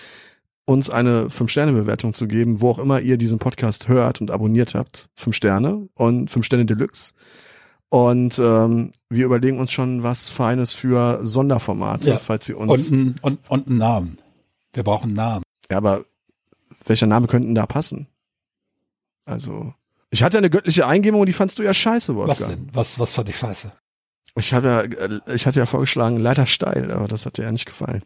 uns eine 5-Sterne-Bewertung zu geben, wo auch immer ihr diesen Podcast hört und abonniert habt. 5 Sterne und 5 Sterne Deluxe. Und ähm, wir überlegen uns schon was Feines für Sonderformate, Ja. falls Sie Und, uns. ein, und, und einen Namen. Wir brauchen einen Namen. Ja, aber welcher Name könnten da passen? Also, ich hatte eine göttliche Eingebung und die fandst du ja scheiße, Was Wolfgang. denn? Was, was fand ich scheiße? Ich hatte, ja, äh, ich hatte ja vorgeschlagen, leider steil, aber das hat dir ja nicht gefallen.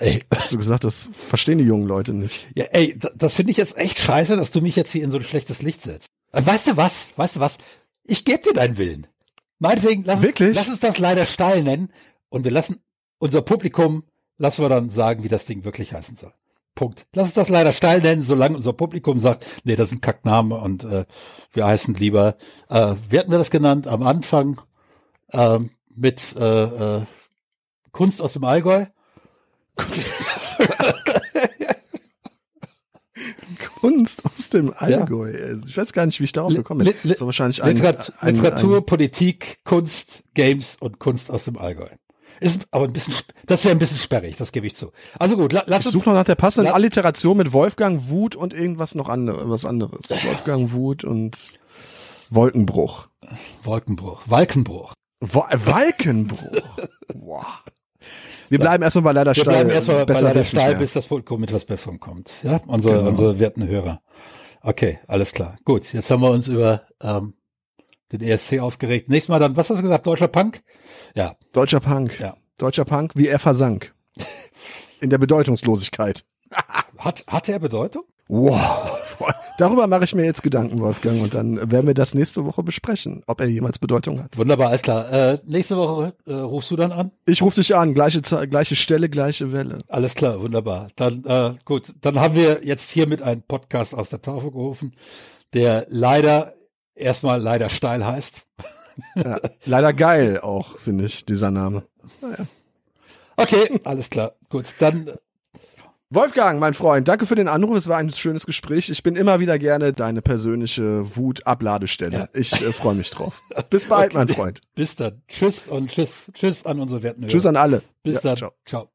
Ey, Hast du gesagt, das verstehen die jungen Leute nicht. ja, ey, das, das finde ich jetzt echt scheiße, dass du mich jetzt hier in so ein schlechtes Licht setzt. Äh, Weißt du was? Weißt du was? Ich gebe dir deinen Willen. Meinetwegen, lass, Wirklich? lass uns das leider steil nennen und wir lassen unser Publikum, lassen wir dann sagen, wie das Ding wirklich heißen soll. Punkt. Lass uns das leider steil nennen, solange unser Publikum sagt, nee, das ist ein Kackname und äh, wir heißen lieber, äh, wie hatten wir das genannt am Anfang, ähm, mit äh, äh, Kunst aus dem Allgäu? Kunst aus dem Allgäu. Ey. Ich weiß gar nicht, wie ich darauf gekommen bin. War wahrscheinlich ein, Literat ein, Literatur, ein, Politik, Kunst, Games und Kunst aus dem Allgäu. Ist aber ein bisschen, das wäre ein bisschen sperrig, das gebe ich zu. Also gut, la, lass Ich uns, suche noch nach der passenden La- Alliteration mit Wolfgang Wut und irgendwas noch andere, was anderes. Wolfgang Wut und Wolkenbruch. Wolkenbruch, Walkenbruch. Wo Walkenbruch. wow. Wir bleiben erstmal bei leider Wir steil. bleiben erstmal bei leider mehr. bis das Publikum mit was Besserem kommt. Ja, unsere, Genau. unsere werten Hörer. Okay, alles klar. Gut, jetzt haben wir uns über ähm, den ESC aufgeregt. Nächstes Mal dann, was hast du gesagt, deutscher Punk? Ja, Deutscher Punk. Ja. Deutscher Punk, wie er versank. In der Bedeutungslosigkeit. hat, hatte er Bedeutung? Wow. Darüber mache ich mir jetzt Gedanken, Wolfgang, und dann werden wir das nächste Woche besprechen, ob er jemals Bedeutung hat. Wunderbar, alles klar. Äh, nächste Woche äh, rufst du dann an? Ich rufe dich an, gleiche, gleiche Stelle, gleiche Welle. Alles klar, wunderbar. Dann äh, gut, dann haben wir jetzt hiermit einen Podcast aus der Taufe gerufen, der leider erstmal leider steil heißt. Ja, leider geil auch, finde ich, dieser Name. Okay, alles klar. Gut, dann Wolfgang, mein Freund, danke für den Anruf. Es war ein schönes Gespräch. Ich bin immer wieder gerne deine persönliche Wut-Abladestelle. Ja. Ich äh, freue mich drauf. Bis bald, Okay. mein Freund. bis dann. Tschüss und tschüss, tschüss an unsere werten Hörer. Tschüss an alle. Bis Ja, dann. ciao. ciao.